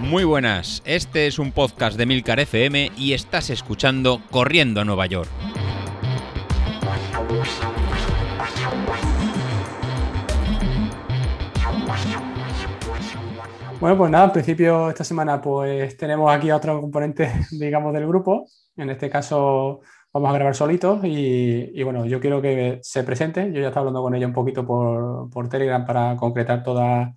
Muy buenas, este es un podcast de Milcar FM y estás escuchando Corriendo a Nueva York. Bueno, pues nada, en principio esta semana pues tenemos aquí a otro componente, digamos, del grupo. En este caso vamos a grabar solitos y, bueno, yo quiero que se presente. Yo ya estaba hablando con ella un poquito por, por Telegram para concretar toda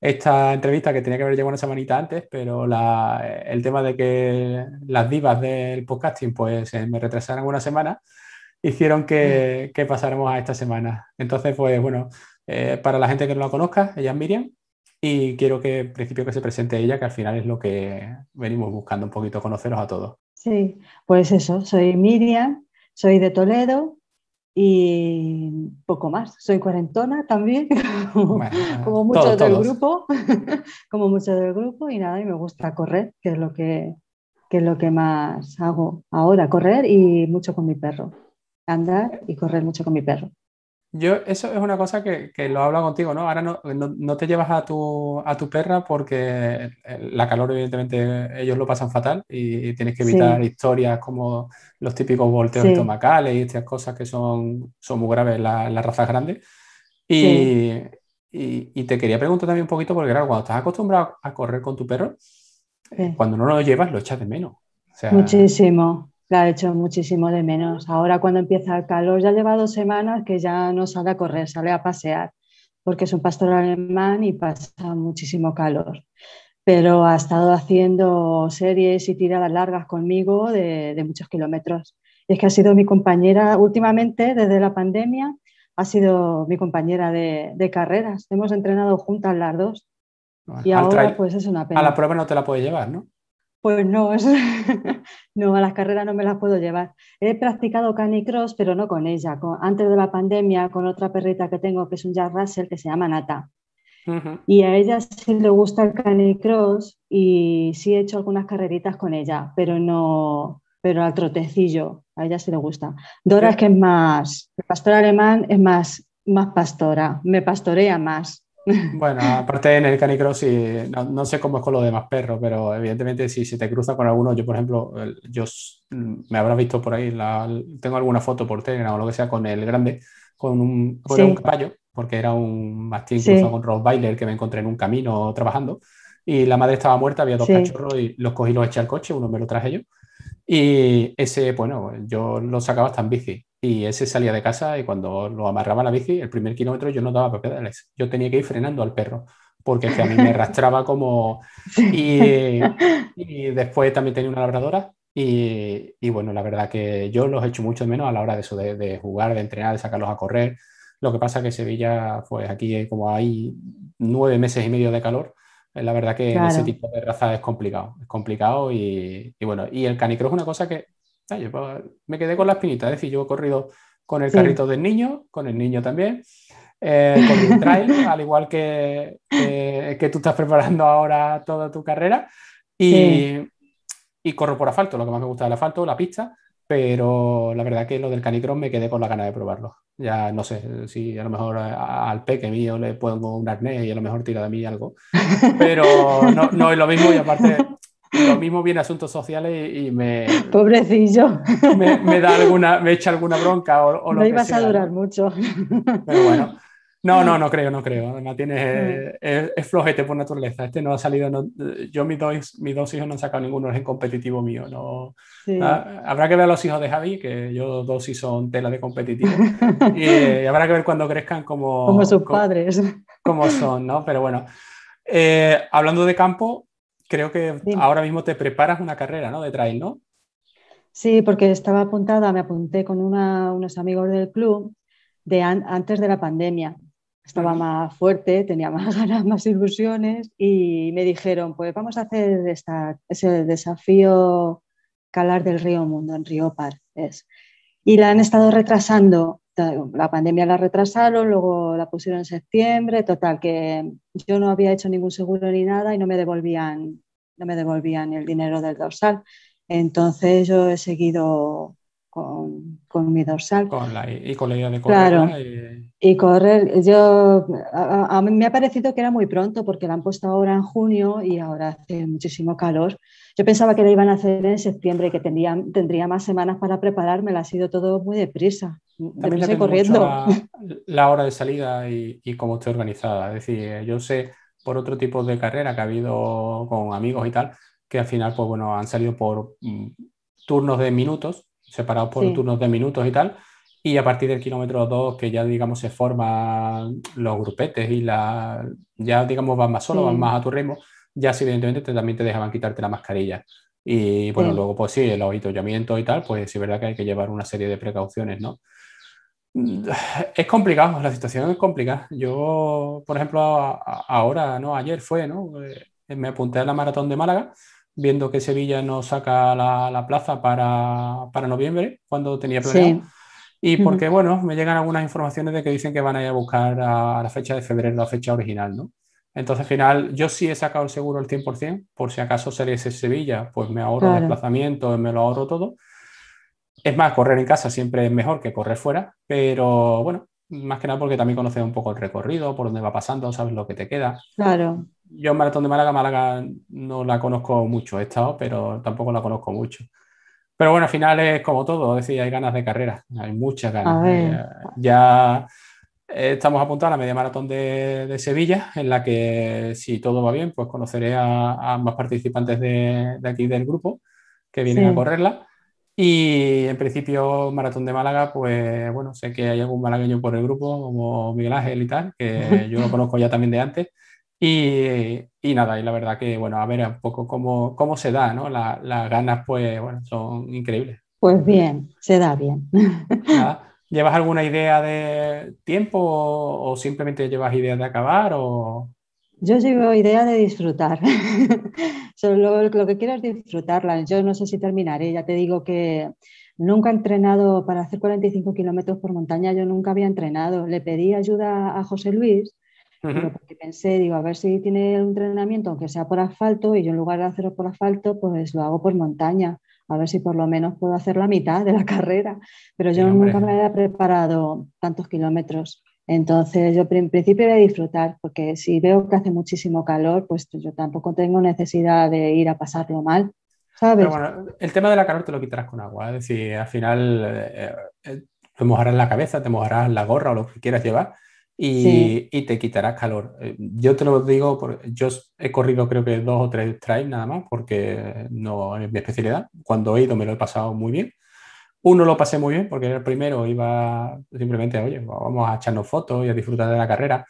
esta entrevista que tenía que haber llegado una semanita antes, pero el tema de que las divas del podcasting pues me retrasaran una semana, hicieron que, que, pasáramos a esta semana. Entonces, pues bueno, eh, para la gente que no la conozca, ella es Miriam y quiero que en principio que se presente ella, que al final es lo que venimos buscando un poquito, conoceros a todos. Sí, pues eso, soy Miriam, soy de Toledo, y poco más. Soy cuarentona también, como muchos del grupo, como muchos del grupo y nada, y me gusta correr, que es lo que, que es lo que más hago ahora, correr y mucho con mi perro, andar y correr mucho con mi perro. Yo, eso es una cosa que, que lo hablo contigo, ¿no? Ahora no, no, te llevas a tu, a tu perra porque la calor, evidentemente, ellos lo pasan fatal y, tienes que evitar historias como los típicos volteos estomacales y estas cosas que son, son muy graves en las razas grandes. Y, y, y, te quería preguntar también un poquito, porque claro, cuando estás acostumbrado a correr con tu perro, cuando no lo llevas, lo echas de menos. Muchísimo. La he hecho muchísimo de menos. Ahora cuando empieza el calor, ya lleva dos semanas que ya no sale a correr, sale a pasear, porque es un pastor alemán y pasa muchísimo calor. Pero ha estado haciendo series y tiradas largas conmigo de, muchos kilómetros. Y es que ha sido mi compañera últimamente, desde la pandemia, ha sido mi compañera de, carreras. Hemos entrenado juntas las dos. y ahora pues es una pena. A la prueba no te la puedes llevar, ¿no? Pues no, no, a las carreras no me las puedo llevar. He practicado canicross, pero no con ella. antes de la pandemia, con otra perrita que tengo, que es un Jack Russell, que se llama Nata. Y a ella sí le gusta el canicross y sí he hecho algunas carreritas con ella, pero no, pero al trotecillo, a ella sí le gusta. Dora es que es más, el pastor alemán es más, más pastora, me pastorea más. Bueno, aparte en el canicross, y no, sé cómo es con los demás perros, pero evidentemente si se te cruza con alguno, yo por ejemplo, yo me habrá visto por ahí, tengo alguna foto por Telegram o lo que sea con el grande, con un, un caballo, porque era un mastín cruzado con Rottweiler que me encontré en un camino trabajando, y la madre estaba muerta, había dos cachorros y los cogí y los eché al coche, uno me lo traje yo, y ese, bueno, yo lo sacaba hasta en bici. Y ese salía de casa y cuando lo amarraba a la bici, el primer kilómetro yo no daba pedales. Yo tenía que ir frenando al perro porque a mí me arrastraba como... Y, y, después también tenía una labradora y, y, bueno, la verdad que yo los echo mucho menos a la hora de eso, de, de, jugar, de entrenar, de sacarlos a correr. Lo que pasa que Sevilla, pues aquí como hay nueve meses y medio de calor, la verdad que en ese tipo de raza es complicado, es complicado y, y bueno, y el canicross es una cosa que pues, me quedé con la espinita, es decir, yo he corrido con el carrito del niño, con el niño también, eh, con el trail, al igual que, que, tú estás preparando ahora toda tu carrera, y, y, corro por asfalto, lo que más me gusta del asfalto, la pista, pero la verdad que lo del canicross me quedé con la gana de probarlo. Ya no sé si a lo mejor al peque mío le pongo un arnés y a lo mejor tira de mí algo, pero no, no es lo mismo y aparte lo mismo viene asuntos sociales y, me. Pobrecillo. Me, da alguna, me echa alguna bronca o, No ibas a durar mucho. Pero bueno. No, no, no creo, no creo. Además, tiene, es, flojete por naturaleza. Este no ha salido. yo, mis dos, mis dos hijos no han sacado ninguno en competitivo mío. No, ah, habrá que ver a los hijos de Javi, que yo dos sí son tela de competitivo. y, habrá que ver cuando crezcan como. Como sus padres. Como son, ¿no? Pero bueno. Eh, hablando de campo, creo que ahora mismo te preparas una carrera, ¿no? De trail, ¿no? Sí, porque estaba apuntada, me apunté con unos amigos del club de antes de la pandemia. Estaba más fuerte, tenía más ganas, más ilusiones y me dijeron, pues vamos a hacer esta, ese desafío Calar del Río Mundo en Río Par. Es. Y la han estado retrasando la pandemia la retrasaron, luego la pusieron en septiembre, total, que yo no había hecho ningún seguro ni nada y no me devolvían, no me devolvían el dinero del dorsal. Entonces yo he seguido con, con mi dorsal. Con la, y con la idea de correr. Claro. Y correr, yo, a, mí me ha parecido que era muy pronto porque la han puesto ahora en junio y ahora hace muchísimo calor. Yo pensaba que la iban a hacer en septiembre y que tendría, tendría más semanas para prepararme, ha sido todo muy deprisa. También depende corriendo. La, la, hora de salida y, y, cómo esté organizada. Es decir, yo sé por otro tipo de carrera que ha habido con amigos y tal, que al final, pues bueno, han salido por mm, turnos de minutos, separados por turnos de minutos y tal y a partir del kilómetro 2, que ya digamos se forman los grupetes y la, ya digamos van más solo, van más a tu ritmo, ya sí, evidentemente también te dejaban quitarte la mascarilla. Y bueno, luego pues sí, el avituallamiento y tal, pues sí es verdad que hay que llevar una serie de precauciones, ¿no? Es complicado, la situación es complicada. Yo, por ejemplo, ahora, ¿no? Ayer fue, ¿no? Eh, me apunté a la maratón de Málaga, viendo que Sevilla no saca la, la plaza para, para, noviembre, cuando tenía planeado. Y porque, bueno, me llegan algunas informaciones de que dicen que van a ir a buscar a, la fecha de febrero, la fecha original, ¿no? Entonces, al final, yo sí he sacado el seguro al 100%, por si acaso ese Sevilla, pues me ahorro el desplazamiento, me lo ahorro todo. Es más, correr en casa siempre es mejor que correr fuera, pero bueno, más que nada porque también conoces un poco el recorrido, por dónde va pasando, sabes lo que te queda. Claro. Yo en Maratón de Málaga, Málaga no la conozco mucho, he estado, pero tampoco la conozco mucho. Pero bueno, al final es como todo, es decir, hay ganas de carrera, hay muchas ganas. Eh, ya estamos apuntados a la media maratón de, Sevilla, en la que si todo va bien, pues conoceré a, más participantes de, aquí del grupo que vienen a correrla. Y en principio, Maratón de Málaga, pues bueno, sé que hay algún malagueño por el grupo, como Miguel Ángel y tal, que yo lo conozco ya también de antes. Y, y, nada, y la verdad que, bueno, a ver un poco cómo, cómo se da, ¿no? las ganas, pues, bueno, son increíbles. Pues bien, se da bien. ¿Llevas alguna idea de tiempo o, simplemente llevas ideas de acabar? O... Yo llevo idea de disfrutar. Solo lo, que quiero es disfrutarla. Yo no sé si terminaré. Ya te digo que nunca he entrenado para hacer 45 kilómetros por montaña. Yo nunca había entrenado. Le pedí ayuda a José Luis porque pensé, digo, a ver si tiene un entrenamiento, aunque sea por asfalto, y yo en lugar de hacerlo por asfalto, pues lo hago por montaña, a ver si por lo menos puedo hacer la mitad de la carrera. Pero yo nunca me había preparado tantos kilómetros. Entonces, yo en principio voy a disfrutar, porque si veo que hace muchísimo calor, pues yo tampoco tengo necesidad de ir a pasarlo mal. ¿sabes? bueno, el tema de la calor te lo quitarás con agua, es decir, al final eh, eh, te mojarás la cabeza, te mojarás la gorra o lo que quieras llevar, y, te quitará calor. Eh, yo te lo digo, yo he corrido creo que dos o tres trails nada más, porque no es mi especialidad. Cuando he ido me lo he pasado muy bien. Uno lo pasé muy bien porque era el primero, iba simplemente, oye, vamos a echarnos fotos y a disfrutar de la carrera.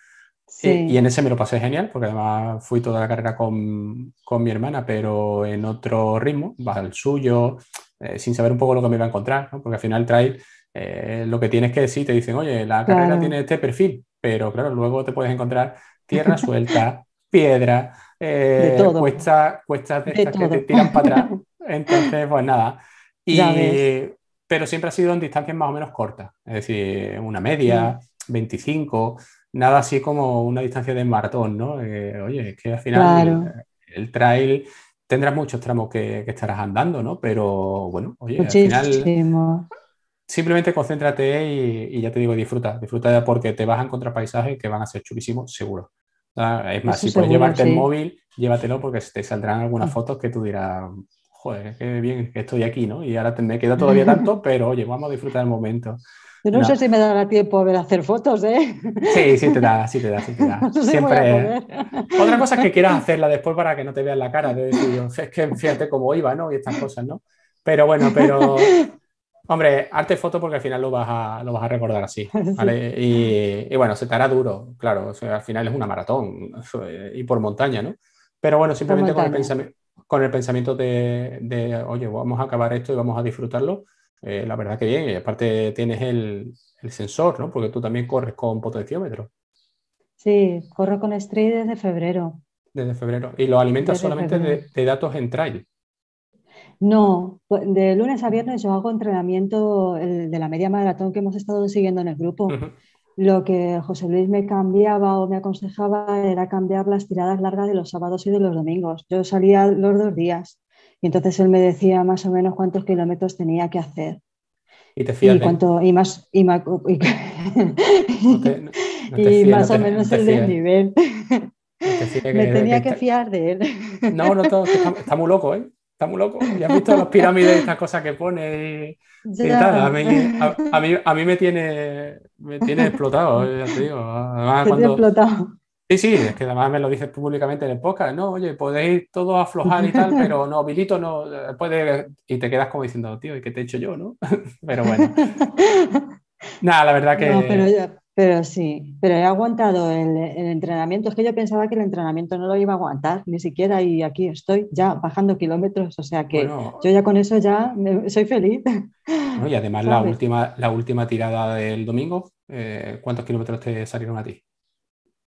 Eh, y en ese me lo pasé genial, porque además fui toda la carrera con, con mi hermana, pero en otro ritmo, va al suyo, eh, sin saber un poco lo que me iba a encontrar, porque al final trail lo que tienes que decir, te dicen, oye, la carrera tiene este perfil, pero claro, luego te puedes encontrar tierra suelta, piedra, eh, cuestas cuesta de, estas que te tiran para atrás. Entonces, pues nada. Y, pero siempre ha sido en distancias más o menos cortas, es decir, una media, 25, nada así como una distancia de maratón, ¿no? Eh, oye, es que al final el, trail tendrás muchos tramos que, que, estarás andando, ¿no? Pero bueno, oye, al final simplemente concéntrate y, ya te digo, disfruta, disfruta porque te vas a encontrar paisajes que van a ser chulísimos, seguro. Es más, si puedes llevarte el móvil, llévatelo porque te saldrán algunas mm. fotos que tú dirás, joder, qué bien que estoy aquí, ¿no? Y ahora me queda todavía tanto, pero oye, vamos a disfrutar el momento. Yo no, sé si me dará tiempo a ver hacer fotos, ¿eh? Sí, sí te da, sí te da, sí te da. Siempre. Otra cosa es que quieras hacerla después para que no te vean la cara, de decir, es que fíjate cómo iba, ¿no? Y estas cosas, ¿no? Pero bueno, pero Hombre, arte foto porque al final lo vas a, lo vas a recordar así, ¿vale? Y, bueno, se te hará duro, claro, al final es una maratón y por montaña, ¿no? Pero bueno, simplemente con el, pensamiento, con el pensamiento de, oye, vamos a acabar esto y vamos a disfrutarlo, eh, la verdad que bien, y aparte tienes el, sensor, ¿no? Porque tú también corres con potenciómetro. Sí, corro con Street desde febrero. Desde febrero. Y lo alimentas solamente de, de, datos en trail. No, pues, de lunes a viernes yo hago entrenamiento de la media maratón que hemos estado siguiendo en el grupo. Lo que José Luis me cambiaba o me aconsejaba era cambiar las tiradas largas de los sábados y de los domingos. Yo salía los dos días y entonces él me decía más o menos cuántos kilómetros tenía que hacer. Y te fías y, más, y, más, y, y más o menos el desnivel. Me tenía que, fiar de él. No, no, todo, está, muy loco, ¿eh? Está muy loco. Ya has visto las pirámides, estas cosas que pone y, tal. A mí, a, mí, me tiene, me tiene explotado, ya te digo. Además, cuando, explotado. Sí, sí, es que además me lo dices públicamente en el podcast, no, oye, podéis todos aflojar y tal, pero no, Vilito no puede, y te quedas como diciendo, tío, ¿y qué te he hecho yo, no? pero bueno. Nada, la verdad que... No, pero, pero sí, pero he aguantado el, entrenamiento, es que yo pensaba que el entrenamiento no lo iba a aguantar, ni siquiera, y aquí estoy ya bajando kilómetros, o sea que yo ya con eso ya soy feliz. y además la última, la última tirada del domingo, eh, ¿cuántos kilómetros te salieron a ti?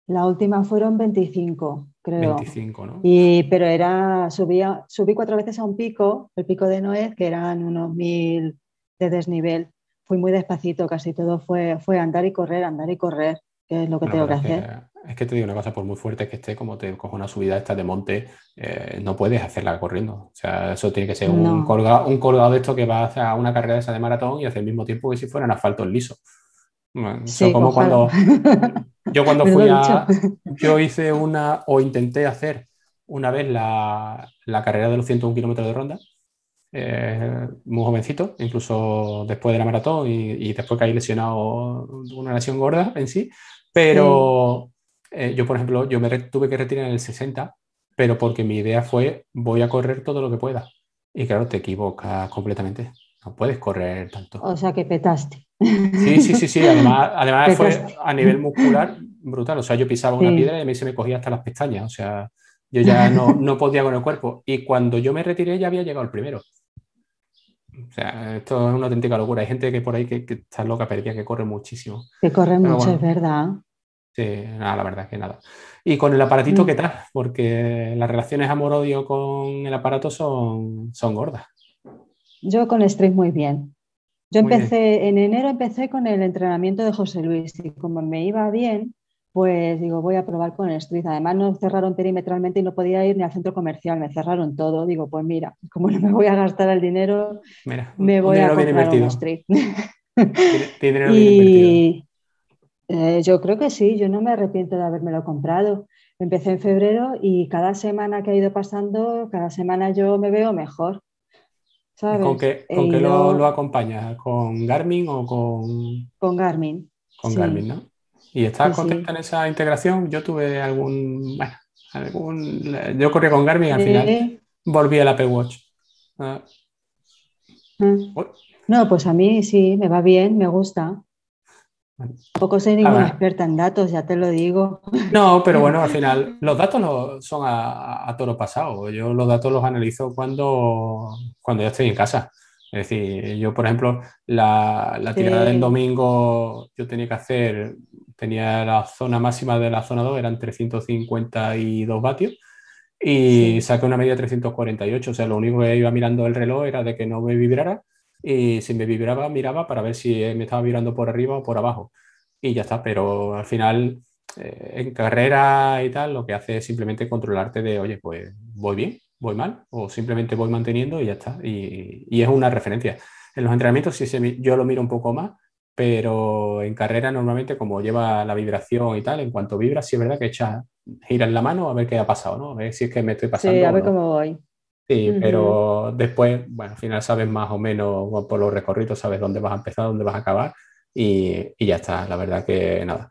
La última fueron 25, creo. 25, ¿no? Y, pero era, subía, subí cuatro veces a un pico, el pico de Noé, que eran unos mil de desnivel. Fui muy despacito, casi todo fue, fue andar y correr, andar y correr, que es lo que tengo que hacer. es que te digo una cosa, por muy fuerte que esté, como te cojo una subida esta de monte, eh, no puedes hacerla corriendo. O sea, eso tiene que ser un, colgado, un colgado de esto que va a una carrera esa de maratón y hace el mismo tiempo que si fueran asfaltos lisos. Sí, como cuando yo cuando fui a yo hice una o intenté hacer una vez la, la carrera de los 101 kilómetros de ronda eh, muy jovencito incluso después de la maratón y, y, después caí lesionado una lesión gorda en sí pero eh, yo por ejemplo yo me tuve que retirar en el 60 pero porque mi idea fue voy a correr todo lo que pueda y claro te equivocas completamente no puedes correr tanto. O sea que petaste. Sí, sí, sí, sí. Además, fue a nivel muscular brutal. O sea, yo pisaba una piedra y a mí se me cogía hasta las pestañas. O sea, yo ya no, no podía con el cuerpo. Y cuando yo me retiré ya había llegado el primero. O sea, esto es una auténtica locura. Hay gente que por ahí que, está loca, perdía, que corre muchísimo. Que corre mucho, es verdad. Sí, nada, la verdad es que nada. ¿Y con el aparatito mm. qué tal? Porque las relaciones amor-odio con el aparato son, son gordas. Yo con Street muy bien. Yo empecé, en enero empecé con el entrenamiento de José Luis y como me iba bien, pues digo, voy a probar con el Street. Además nos cerraron perimetralmente y no podía ir ni al centro comercial, me cerraron todo. Digo, pues mira, como no me voy a gastar el dinero, me voy a comprar un Street. y eh, yo creo que sí, yo no me arrepiento de habérmelo comprado. Empecé en febrero y cada semana que ha ido pasando, cada semana yo me veo mejor. ¿Con qué, con qué lo, lo acompañas? ¿Con Garmin o con...? Con Garmin. Con Garmin, ¿no? ¿Y estás contenta en esa integración? Yo tuve algún... Bueno, algún... Yo corrí con Garmin al final volví al Apple Watch. Ah. Ah. No, pues a mí sí, me va bien, me gusta. Tampoco soy ninguna experta en datos, ya te lo digo. No, pero bueno, al final los datos no son a, toro pasado. Yo los datos los analizo cuando, cuando ya estoy en casa. Es decir, yo, por ejemplo, la, la tirada del domingo, yo tenía que hacer, tenía la zona máxima de la zona 2, eran 352 vatios, y saqué una media de 348. O sea, lo único que iba mirando el reloj era de que no me vibrara y si me vibraba, miraba para ver si me estaba vibrando por arriba o por abajo. Y ya está, pero al final eh, en carrera y tal, lo que hace es simplemente controlarte de, oye, pues voy bien, voy mal, o simplemente voy manteniendo y ya está. Y, y es una referencia. En los entrenamientos sí se, yo lo miro un poco más, pero en carrera normalmente como lleva la vibración y tal, en cuanto vibra, sí es verdad que echa, gira en la mano a ver qué ha pasado, ¿no? A ver si es que me estoy pasando. Sí, a ver cómo voy. Sí, pero después, bueno, al final sabes más o menos por los recorridos, sabes dónde vas a empezar, dónde vas a acabar y, y ya está, la verdad que nada.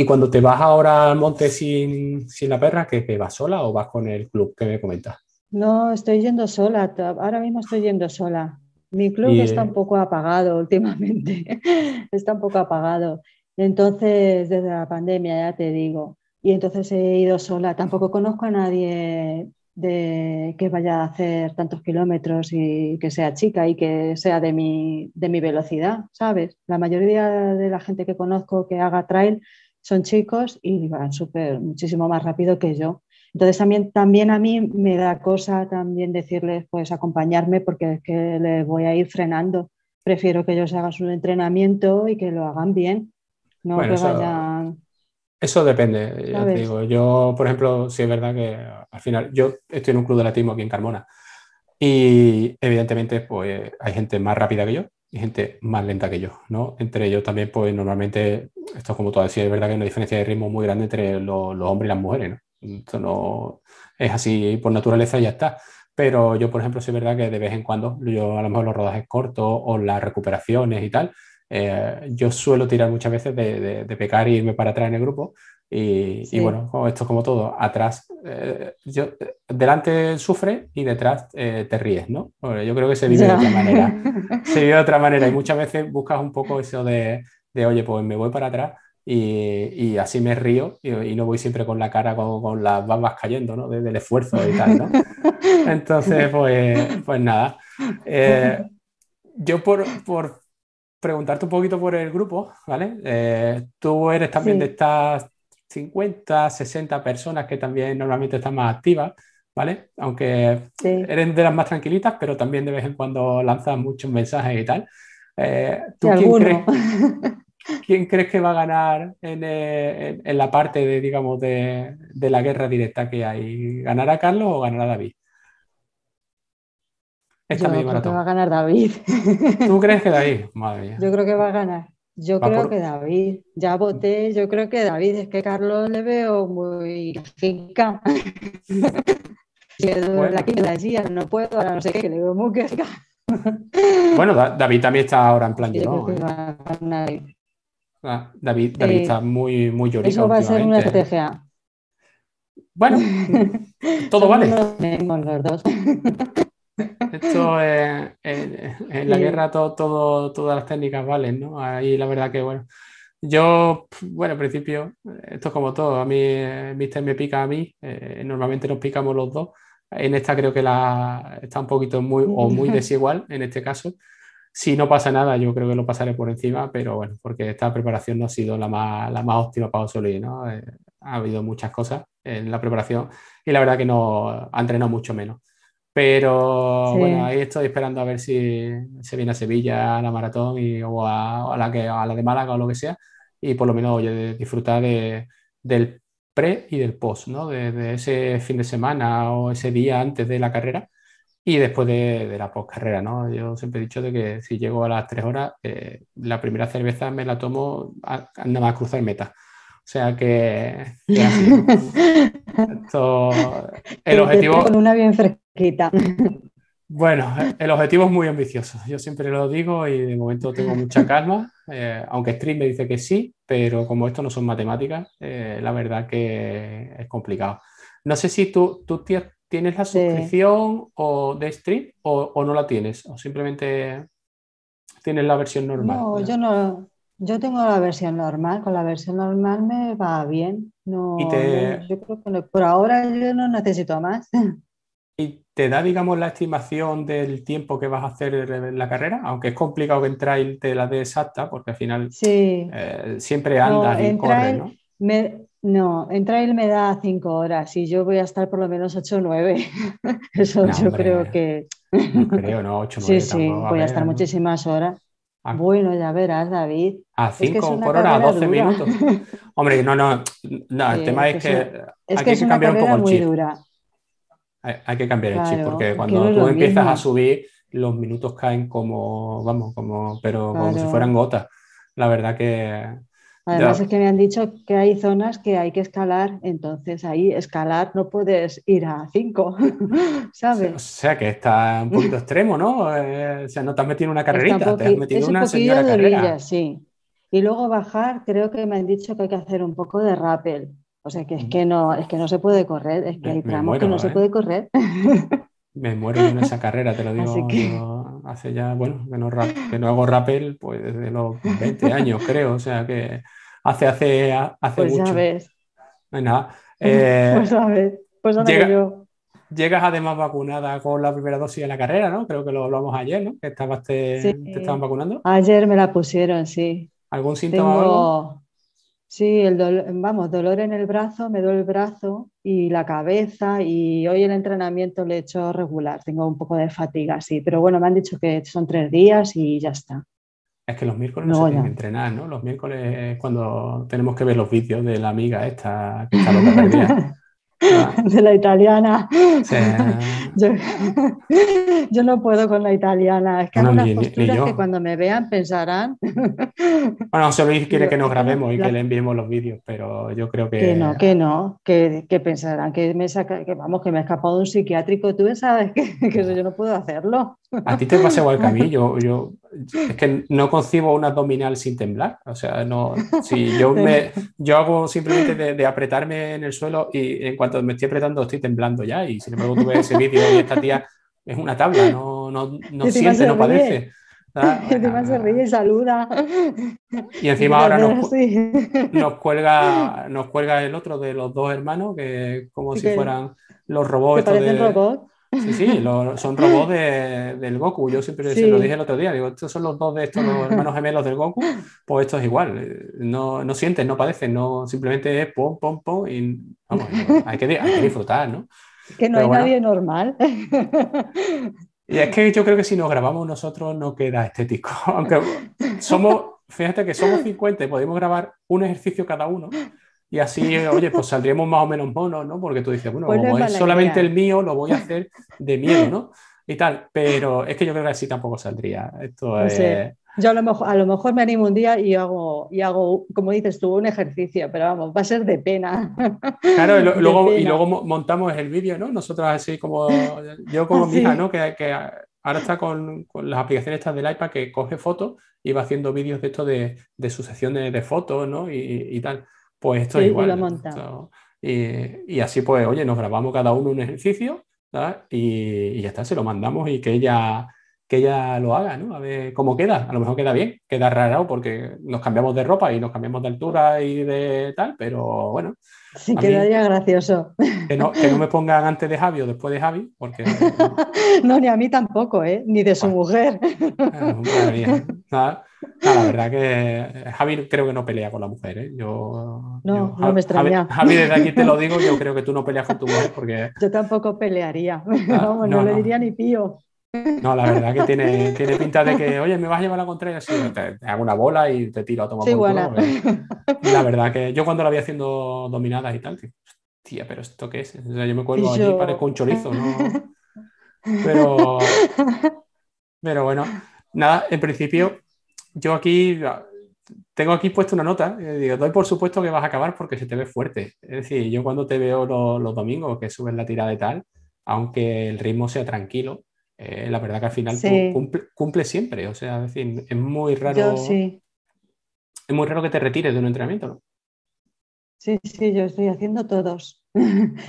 Y cuando te vas ahora al monte sin, sin la perra, ¿qué, vas sola o vas con el club? ¿Qué me comentas? No, estoy yendo sola, ahora mismo estoy yendo sola. Mi club está un poco apagado últimamente, está un poco apagado. Entonces, desde la pandemia, ya te digo, y entonces he ido sola. Tampoco conozco a nadie de que vaya a hacer tantos kilómetros y que sea chica y que sea de mi, de mi velocidad, ¿sabes? La mayoría de la gente que conozco que haga trail son chicos y van súper, muchísimo más rápido que yo. Entonces también, también a mí me da cosa también decirles, pues acompañarme porque es que les voy a ir frenando. Prefiero que ellos hagan su entrenamiento y que lo hagan bien, no que vayan eso depende, ya te digo. Yo, por ejemplo, sí es verdad que al final yo estoy en un club de atletismo aquí en Carmona y evidentemente pues hay gente más rápida que yo y gente más lenta que yo, ¿no? Entre ellos también, pues normalmente, esto es como tú decías, es verdad que hay una diferencia de ritmo muy grande entre los, los hombres y las mujeres, ¿no? Esto no es así por naturaleza y ya está. Pero yo, por ejemplo, sí es verdad que de vez en cuando, yo a lo mejor los rodajes cortos o las recuperaciones y tal, eh, yo suelo tirar muchas veces de, de, pecar y irme para atrás en el grupo. Y, y bueno, esto es como todo. Atrás, eh, yo, delante sufre y detrás eh, te ríes, ¿no? yo creo que se vive de otra manera. Se vive de otra manera y muchas veces buscas un poco eso de, de oye, pues me voy para atrás y, y, así me río y, y, no voy siempre con la cara con, con las babas cayendo, ¿no? Desde el esfuerzo y tal, ¿no? Entonces, pues, pues nada. yo por, por preguntarte un poquito por el grupo, ¿vale? Eh, tú eres también de estas 50, 60 personas que también normalmente están más activas, ¿vale? Aunque eres de las más tranquilitas, pero también de vez en cuando lanzas muchos mensajes y tal. Eh, ¿tú quién crees, quién crees, que va a ganar eh, en, la parte de, digamos, de, de, la guerra directa que hay? ¿Ganará Carlos o ganará David? Yo creo que va a ganar David. ¿Tú crees que David? Madre mía. Yo creo que va a ganar. Yo creo que David. Ya voté, yo creo que David. Es que Carlos le veo muy finca. bueno. la no puedo, ahora no sé qué, que le veo muy queja. bueno, David también está ahora en plan yo ¿no? Ah, David, David eh, está muy, muy llorico. Eso va a ser una estrategia. Bueno, todo vale. Los dos. Esto es, en, la guerra todo, todo, todas las técnicas valen, ¿no? Ahí la verdad que, bueno, yo, bueno, al principio, esto es como todo, a mí Mister me pica a mí, eh, normalmente nos picamos los dos, en esta creo que la, está un poquito muy, o muy desigual en este caso. Si no pasa nada, yo creo que lo pasaré por encima, pero bueno, porque esta preparación no ha sido la más, la más óptima para Osolí, ¿no? Eh, ha habido muchas cosas en la preparación y la verdad que no ha entrenado mucho menos. Pero bueno, ahí estoy esperando a ver si se viene a Sevilla a la maratón y, o, a, la que, a la de Málaga o lo que sea. Y por lo menos oye, disfrutar de, del pre y del post, ¿no? De, ese fin de semana o ese día antes de la carrera y después de, de la post carrera, ¿no? Yo siempre he dicho de que si llego a las tres horas, eh, la primera cerveza me la tomo nada más cruzar meta. O sea que, el objetivo. Con una bien fresquita. Bueno, el objetivo es muy ambicioso. Yo siempre lo digo y de momento tengo mucha calma. Eh, aunque Stream me dice que sí, pero como esto no son matemáticas, eh, la verdad que es complicado. No sé si tú, tú tienes la suscripción o de Stream o, o, no la tienes, o simplemente tienes la versión normal. No, yo no, yo tengo la versión normal, con la versión normal me va bien. No, yo creo que por ahora yo no necesito más. ¿Y te da, digamos, la estimación del tiempo que vas a hacer en la carrera? Aunque es complicado que en trail te la dé exacta, porque al final eh, siempre andas y corres, ¿no? No, en trail me da cinco horas y yo voy a estar por lo menos ocho o nueve. Eso yo creo que... No creo, ¿no? Ocho o nueve. Sí, sí, voy a, estar muchísimas horas. Ah. Bueno, ya verás, David. A 5 por hora, 12 minutos. Hombre, no, no, no el tema es, que, hay que, cambiar un poco el chip. Dura. Hay, que cambiar el chip, porque cuando tú empiezas a subir, los minutos caen como, vamos, como, pero como si fueran gotas. La verdad que Además es que me han dicho que hay zonas que hay que escalar, entonces ahí escalar no puedes ir a 5, ¿sabes? O sea que está un poquito extremo, ¿no? Eh, o sea, no te has metido en una carrerita, te has metido en una señora carrera. sí. Y luego bajar, creo que me han dicho que hay que hacer un poco de rappel. O sea que es que no, es que no se puede correr, es que hay tramos que no se ¿eh? puede correr. Me muero en esa carrera, te lo digo. Hace ya, bueno, que no, que no hago rappel pues desde los 20 años, creo. O sea que hace, hace, hace pues mucho. Ya ves. No nada. Eh, pues sabes, pues llega, yo. Llegas además vacunada con la primera dosis de la carrera, ¿no? Creo que lo hablamos ayer, ¿no? Que estabas te, estaban vacunando. Ayer me la pusieron, sí. ¿Algún síntoma o algo? Sí, el vamos, dolor en el brazo, me duele el brazo y la cabeza y hoy el entrenamiento le he hecho regular, tengo un poco de fatiga, sí, pero bueno, me han dicho que son tres días y ya está. Es que los miércoles no, se tienen que entrenar, ¿no? Los miércoles es cuando tenemos que ver los vídeos de la amiga esta que está loca de la italiana. Yo, no puedo con la italiana. Es que hay unas posturas que cuando me vean pensarán. Bueno, Luis quiere que nos grabemos y que le enviemos los vídeos, pero yo creo que. Que no, que no, que, pensarán que me saca, que vamos, que me he escapado de un psiquiátrico. Tú sabes que, que yo no puedo hacerlo. A ti te pasa igual que a mí. Yo, yo es que no concibo un abdominal sin temblar. O sea, no. Si yo me, yo hago simplemente de, apretarme en el suelo y en cuanto me estoy apretando estoy temblando ya. Y sin embargo, tú ves ese vídeo y esta tía es una tabla, no, no, no siente, no padece. Y encima se ríe y saluda. Y encima ahora nos, nos, cuelga, nos cuelga el otro de los dos hermanos, que como si fueran los robots. robots. Sí, sí, son robots del Goku. Yo siempre se lo dije el otro día. Digo, estos son los dos de estos los hermanos gemelos del Goku. Pues esto es igual. No, no sienten, no padecen, no, simplemente es pom, pom, pom. Y vamos, hay que, disfrutar, ¿no? Que no hay nadie normal. Y es que yo creo que si nos grabamos nosotros no queda estético. Aunque somos, fíjate que somos 50 y podemos grabar un ejercicio cada uno. Y así, oye, pues saldríamos más o menos monos, ¿no? Porque tú dices, bueno, pues como es solamente el mío, lo voy a hacer de miedo, ¿no? Y tal. Pero es que yo creo que así tampoco saldría. Esto es... Yo a lo, mejor, a lo mejor me animo un día y hago, y hago, como dices tú, un ejercicio, pero vamos, va a ser de pena. Claro, y, luego, y luego montamos el vídeo, ¿no? Nosotros así como, yo como mi hija, ¿no? Que, que ahora está con, con, las aplicaciones estas del iPad que coge fotos y va haciendo vídeos de esto de, de sucesión de, de fotos, ¿no? Y, y, tal. Pues esto es igual. y, y, así pues, oye, nos grabamos cada uno un ejercicio y, y, ya está, se lo mandamos y que ella, que ella lo haga, ¿no? A ver cómo queda. A lo mejor queda bien, queda raro porque nos cambiamos de ropa y nos cambiamos de altura y de tal, pero bueno. Sí, quedaría gracioso. Que no, que no, me pongan antes de Javi o después de Javi, porque... no, ni a mí tampoco, ¿eh? Ni de su mujer. Nada, la verdad que Javi creo que no pelea con la mujer, ¿eh? Yo, no, no me extraña. Javi, desde aquí te lo digo, yo creo que tú no peleas con tu mujer porque... Yo tampoco pelearía, no, no, le diría ni pío. No, la verdad que tiene, tiene pinta de que, oye, me vas a llevar la contraria, sí, te, hago una bola y te tiro a tomar sí, por culo, La verdad que yo cuando la vi haciendo dominadas y tal, tía, pero ¿esto qué es? O sea, yo me cuelgo allí y parezco un chorizo, ¿no? Pero, pero bueno, nada, en principio yo aquí tengo aquí puesto una nota, eh, digo, doy por supuesto que vas a acabar porque se te ve fuerte. Es decir, yo cuando te veo los, domingos que subes la tirada y tal, aunque el ritmo sea tranquilo, eh, la verdad que al final cumple, siempre. O sea, es decir, es muy raro. sí. Es muy raro que te retires de un entrenamiento, ¿no? Sí, sí, yo estoy haciendo todos.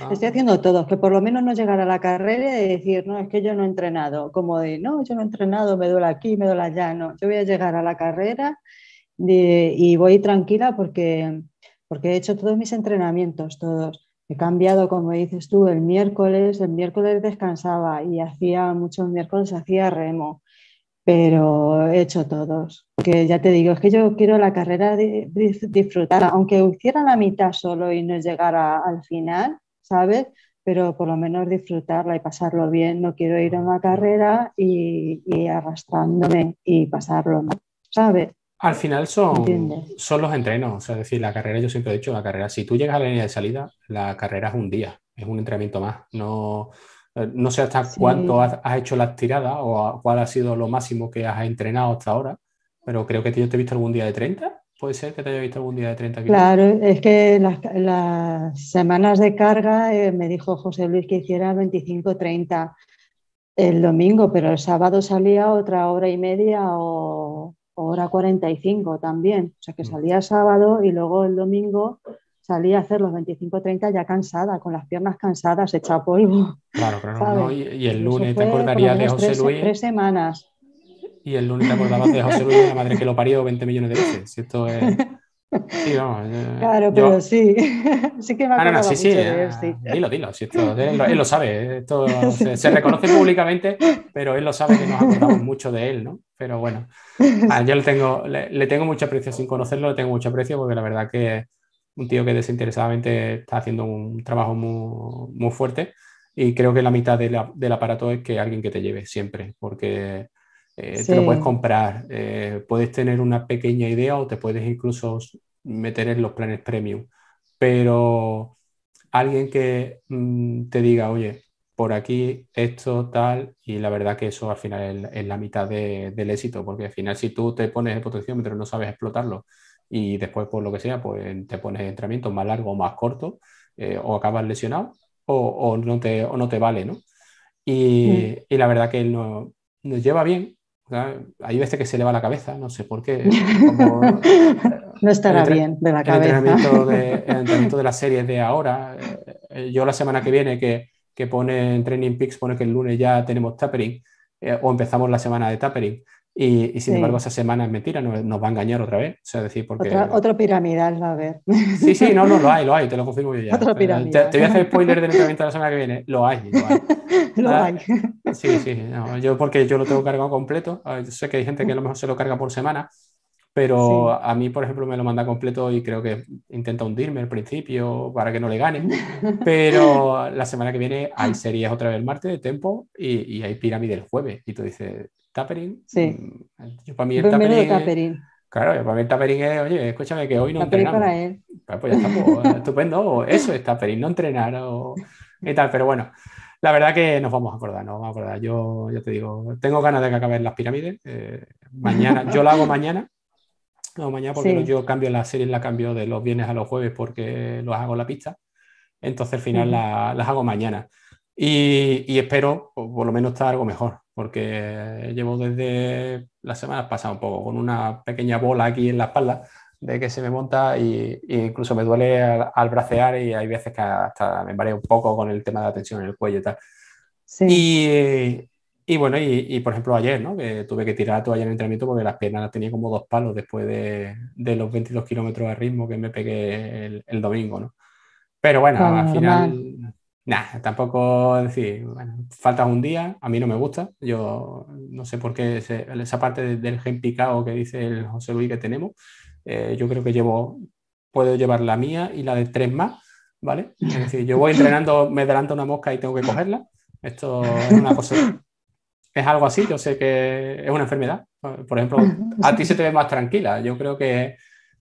Ah. Estoy haciendo todos, que por lo menos no llegar a la carrera y decir, no, es que yo no he entrenado. Como de, no, yo no he entrenado, me duele aquí, me duele allá. No, yo voy a llegar a la carrera y voy tranquila porque, porque he hecho todos mis entrenamientos, todos. He cambiado, como dices tú, el miércoles, el miércoles descansaba y hacía muchos miércoles, hacía remo, pero he hecho todos. Que ya te digo, es que yo quiero la carrera disfrutar, aunque hiciera la mitad solo y no llegara al final, ¿sabes? Pero por lo menos disfrutarla y pasarlo bien. No quiero ir a una carrera y, y arrastrándome y pasarlo mal, ¿sabes? Al final son, son los entrenos, o sea, es decir, la carrera, yo siempre he dicho, la carrera, si tú llegas a la línea de salida, la carrera es un día, es un entrenamiento más. No, eh, no sé hasta cuánto has, hecho las tiradas o cuál ha sido lo máximo que has entrenado hasta ahora, pero creo que yo te he visto algún día de 30. ¿Puede ser que te haya visto algún día de 30? Claro, es que las, semanas de carga eh, me dijo José Luis que hiciera 25-30 el domingo, pero el sábado salía otra hora y media o, hora 45 también. O sea que mm. salía sábado y luego el domingo salía a hacer los 25-30 ya cansada, con las piernas cansadas, hecha polvo. Claro, claro. Y, el lunes te acordarías de José Luis. Tres semanas. Y el lunes te acordabas de José Luis, la madre que lo parió 20 millones de veces. Esto es. Sí, vamos, claro, pero sí. sí que me ah, no, sí, sí, de sí. Dilo, dilo. Si esto, él, lo sabe. Esto se, se, reconoce públicamente, pero él lo sabe que nos acordamos mucho de él, ¿no? Pero bueno, ah, yo le tengo, le, tengo mucho aprecio sin conocerlo, le tengo mucho aprecio porque la verdad que un tío que desinteresadamente está haciendo un trabajo muy, muy fuerte y creo que la mitad del aparato es que alguien que te lleve siempre, porque eh, te lo puedes comprar, eh, puedes tener una pequeña idea o te puedes incluso meter en los planes premium, pero alguien que mm, te diga, oye, por aquí esto, tal, y la verdad que eso al final es, la mitad del éxito, porque al final si tú te pones el potenciómetro y no sabes explotarlo y después por lo que sea, pues te pones entrenamientos más largos o más cortos, eh, o acabas lesionado o, no te, no te vale, ¿no? Y, mm. la verdad que no, nos lleva bien, hay veces que se le va la cabeza, no sé por qué. no estará bien de la cabeza. El entrenamiento, de, las series de ahora, eh, yo la semana que viene que, que pone en Training Peaks, pone que el lunes ya tenemos tapering eh, o empezamos la semana de tapering. Y, sin embargo, esa semana es mentira, nos, va a engañar otra vez. O sea, decir, porque... otro piramidal va a haber. Sí, sí, no, no, lo hay, lo hay, te lo confirmo yo ya. Otro te, te, voy a hacer spoiler del entrenamiento de la semana que viene. Lo hay, lo hay. lo ah, hay. Sí, sí, yo porque yo lo tengo cargado completo. sé que hay gente que a lo mejor se lo carga por semana, pero a mí, por ejemplo, me lo manda completo y creo que intenta hundirme al principio para que no le gane. Pero la semana que viene hay series otra vez el martes de Tempo y, y hay pirámide el jueves. Y tú dices, ¿Tapering? Sí. Mm, yo para mí el tapering, Claro, para mí el tapering es, oye, escúchame que hoy no entrenamos. Para él. Pues, pues ya está, pues, estupendo. Eso es tapering, no entrenar o, y tal. Pero bueno, la verdad que nos vamos a acordar, nos vamos a acordar. Yo, yo te digo, tengo ganas de que acaben las pirámides. Eh, mañana, yo lo hago mañana. No, mañana porque yo cambio las series, la cambio de los viernes a los jueves porque los hago en la pista. Entonces al final las hago mañana. Y, y espero por lo menos estar algo mejor, porque llevo desde la semana pasada un poco con una pequeña bola aquí en la espalda de que se me monta y, incluso me duele al, bracear y hay veces que hasta me mareo un poco con el tema de la tensión en el cuello y tal. Sí. Y, bueno, y, por ejemplo ayer, ¿no? Que tuve que tirar todo ayer en entrenamiento porque las piernas las tenía como dos palos después de, de los 22 kilómetros de ritmo que me pegué el, el domingo, ¿no? Pero bueno, al final, nada, tampoco decir, bueno, falta un día, a mí no me gusta, yo no sé por qué esa parte del gen picado que dice el José Luis que tenemos, eh, yo creo que llevo, puedo llevar la mía y la de tres más, ¿vale? Es decir, yo voy entrenando, me adelanto una mosca y tengo que cogerla. Esto es una cosa, es algo así, yo sé que es una enfermedad. Por ejemplo, a ti se te ve más tranquila. Yo creo que,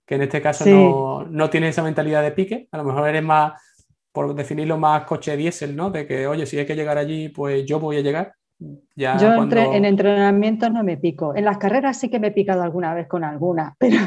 que en este caso no, no tienes esa mentalidad de pique, a lo mejor eres más, por definirlo más coche diésel, ¿no? De que, oye, si hay que llegar allí, pues yo voy a llegar yo en entrenamientos no me pico. En las carreras sí que me he picado alguna vez con alguna, pero,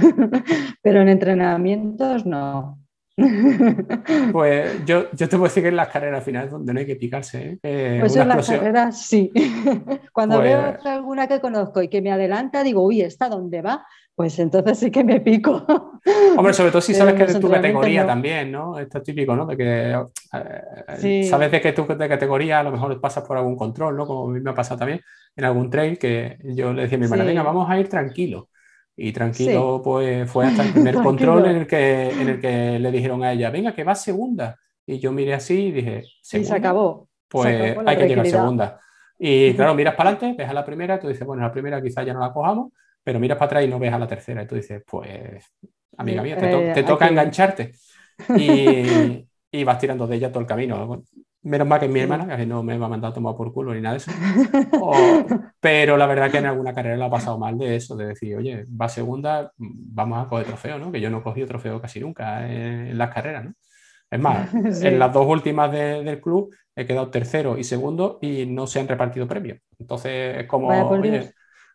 pero en entrenamientos no. Pues yo, yo te puedo decir que en las carreras al final donde no hay que picarse. ¿eh? eh pues en las carreras sí. Cuando veo pues alguna que conozco y que me adelanta, digo, uy, ¿esta dónde va? Pues entonces sí que me pico. Hombre, sobre todo si sabes que es tu categoría también, ¿no? Esto es típico, ¿no? De que eh, sabes de que tu de categoría a lo mejor pasas por algún control, ¿no? Como a mí me ha pasado también en algún trail que yo le decía a mi hermana, venga, vamos a ir tranquilo. Y tranquilo, pues fue hasta el primer control en el, que, en el que le dijeron a ella, venga, que va segunda. Y yo miré así y dije, ¿segunda? Y se acabó. Pues hay que llegar segunda. Y claro, miras para adelante, ves a la primera, tú dices, bueno, la primera quizás ya no la cojamos, pero miras para atrás y no ves a la tercera. Y tú dices, pues, amiga mía, te, eh, toca engancharte. Y, y, vas tirando de ella todo el camino. Menos mal que mi hermana, que no me va a mandar a tomar por culo ni nada de eso. pero la verdad que en alguna carrera la ha pasado mal de eso, de decir, oye, va segunda, vamos a coger trofeo, ¿no? Que yo no he cogido trofeo casi nunca en, las carreras, ¿no? Es más, en las dos últimas del club he quedado tercero y segundo y no se han repartido premios. Entonces es como, oye,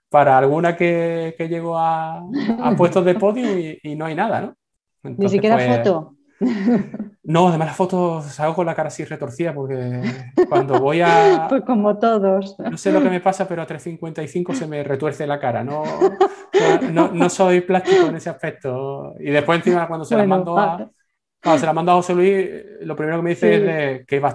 para alguna que, que llegó a, a, puestos de podio y, y, no hay nada, ¿no? Ni siquiera pues, foto. No, además las fotos salgo con la cara así retorcida porque cuando voy a... Pues como todos. No sé lo que me pasa, pero a 3.55 se me retuerce la cara. No, no, no, soy plástico en ese aspecto. Y después encima cuando se la mando a... Cuando se la mando a José Luis, lo primero que me dice es de, ¿qué va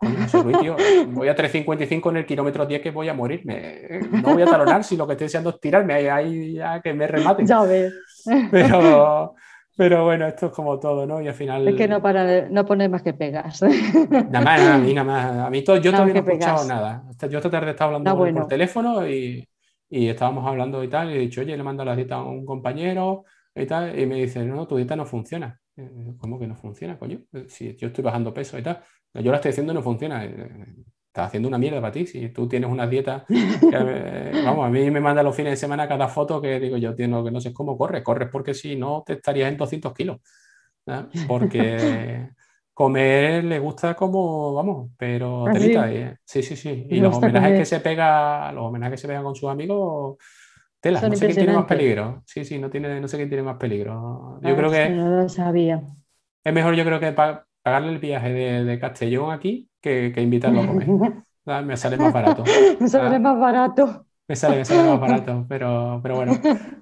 Luis, tío, voy a 3.55 en el kilómetro 10 que voy a morirme. No voy a talonar si lo que estoy deseando es tirarme ahí, ya que me remate. Ya ves. Pero... Pero bueno, esto es como todo, ¿no? Y al final. Es que no, para, no pones más que pegas. Nada más, a mí nada más. A mí todo, yo todavía no he escuchado nada. Yo esta tarde estaba hablando por teléfono y, y, estábamos hablando y tal. Y he dicho, oye, le mando la dieta a un compañero y tal. Y me dice, no, tu dieta no funciona. Eh, ¿Cómo que no funciona, coño? Si yo estoy bajando peso y tal. Yo la estoy diciendo no funciona. Eh, está haciendo una mierda para ti. Si tú tienes una dieta, vamos, a mí me manda los fines de semana cada foto que digo yo, tío, que no sé cómo corres, corres porque si no te estarías en 200 kilos. Porque, comer le gusta como, vamos, pero ¿Ah, telita. sí? eh. Sí, sí, sí. Y los homenajes comer. que se pega, los homenajes que se pegan con sus amigos, tela. Son No sé quién tiene más peligro. Sí, sí, no tiene, no sé quién tiene más peligro. Yo Ah, creo que no lo sabía. es mejor, yo creo que pa- pagarle el viaje de, de Castellón aquí que, que invitarlo a comer. Me sale más barato. Sale Ah. más barato. Me sale, me sale más barato, pero, pero bueno,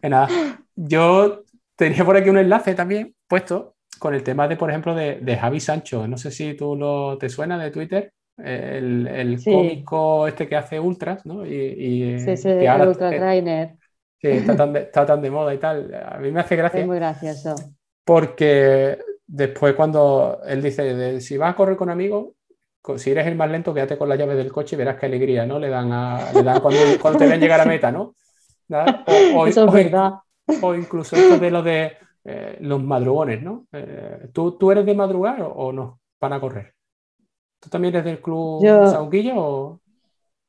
que nada. Yo tenía por aquí un enlace también puesto con el tema de, por ejemplo, de, de Javi Sancho. No sé si tú lo te suena de Twitter, el, el Sí. cómico este que hace ultras, ¿no? Y, y, Sí, sí, que el ahora Ultra eh, Trainer. sí, está tan de, está tan de moda y tal. A mí me hace Es gracia muy gracioso. porque después cuando él dice, de, si vas a correr con amigos, si eres el más lento, quédate con la llave del coche y verás qué alegría, ¿no? Le dan, a, le dan cuando, cuando te ven llegar a meta, ¿no? O, o- Eso es o- verdad. o incluso esto de lo de eh, los madrugones, ¿no? Eh, ¿tú, tú eres de madrugar o, no para correr? ¿Tú también eres del club Yo- o...?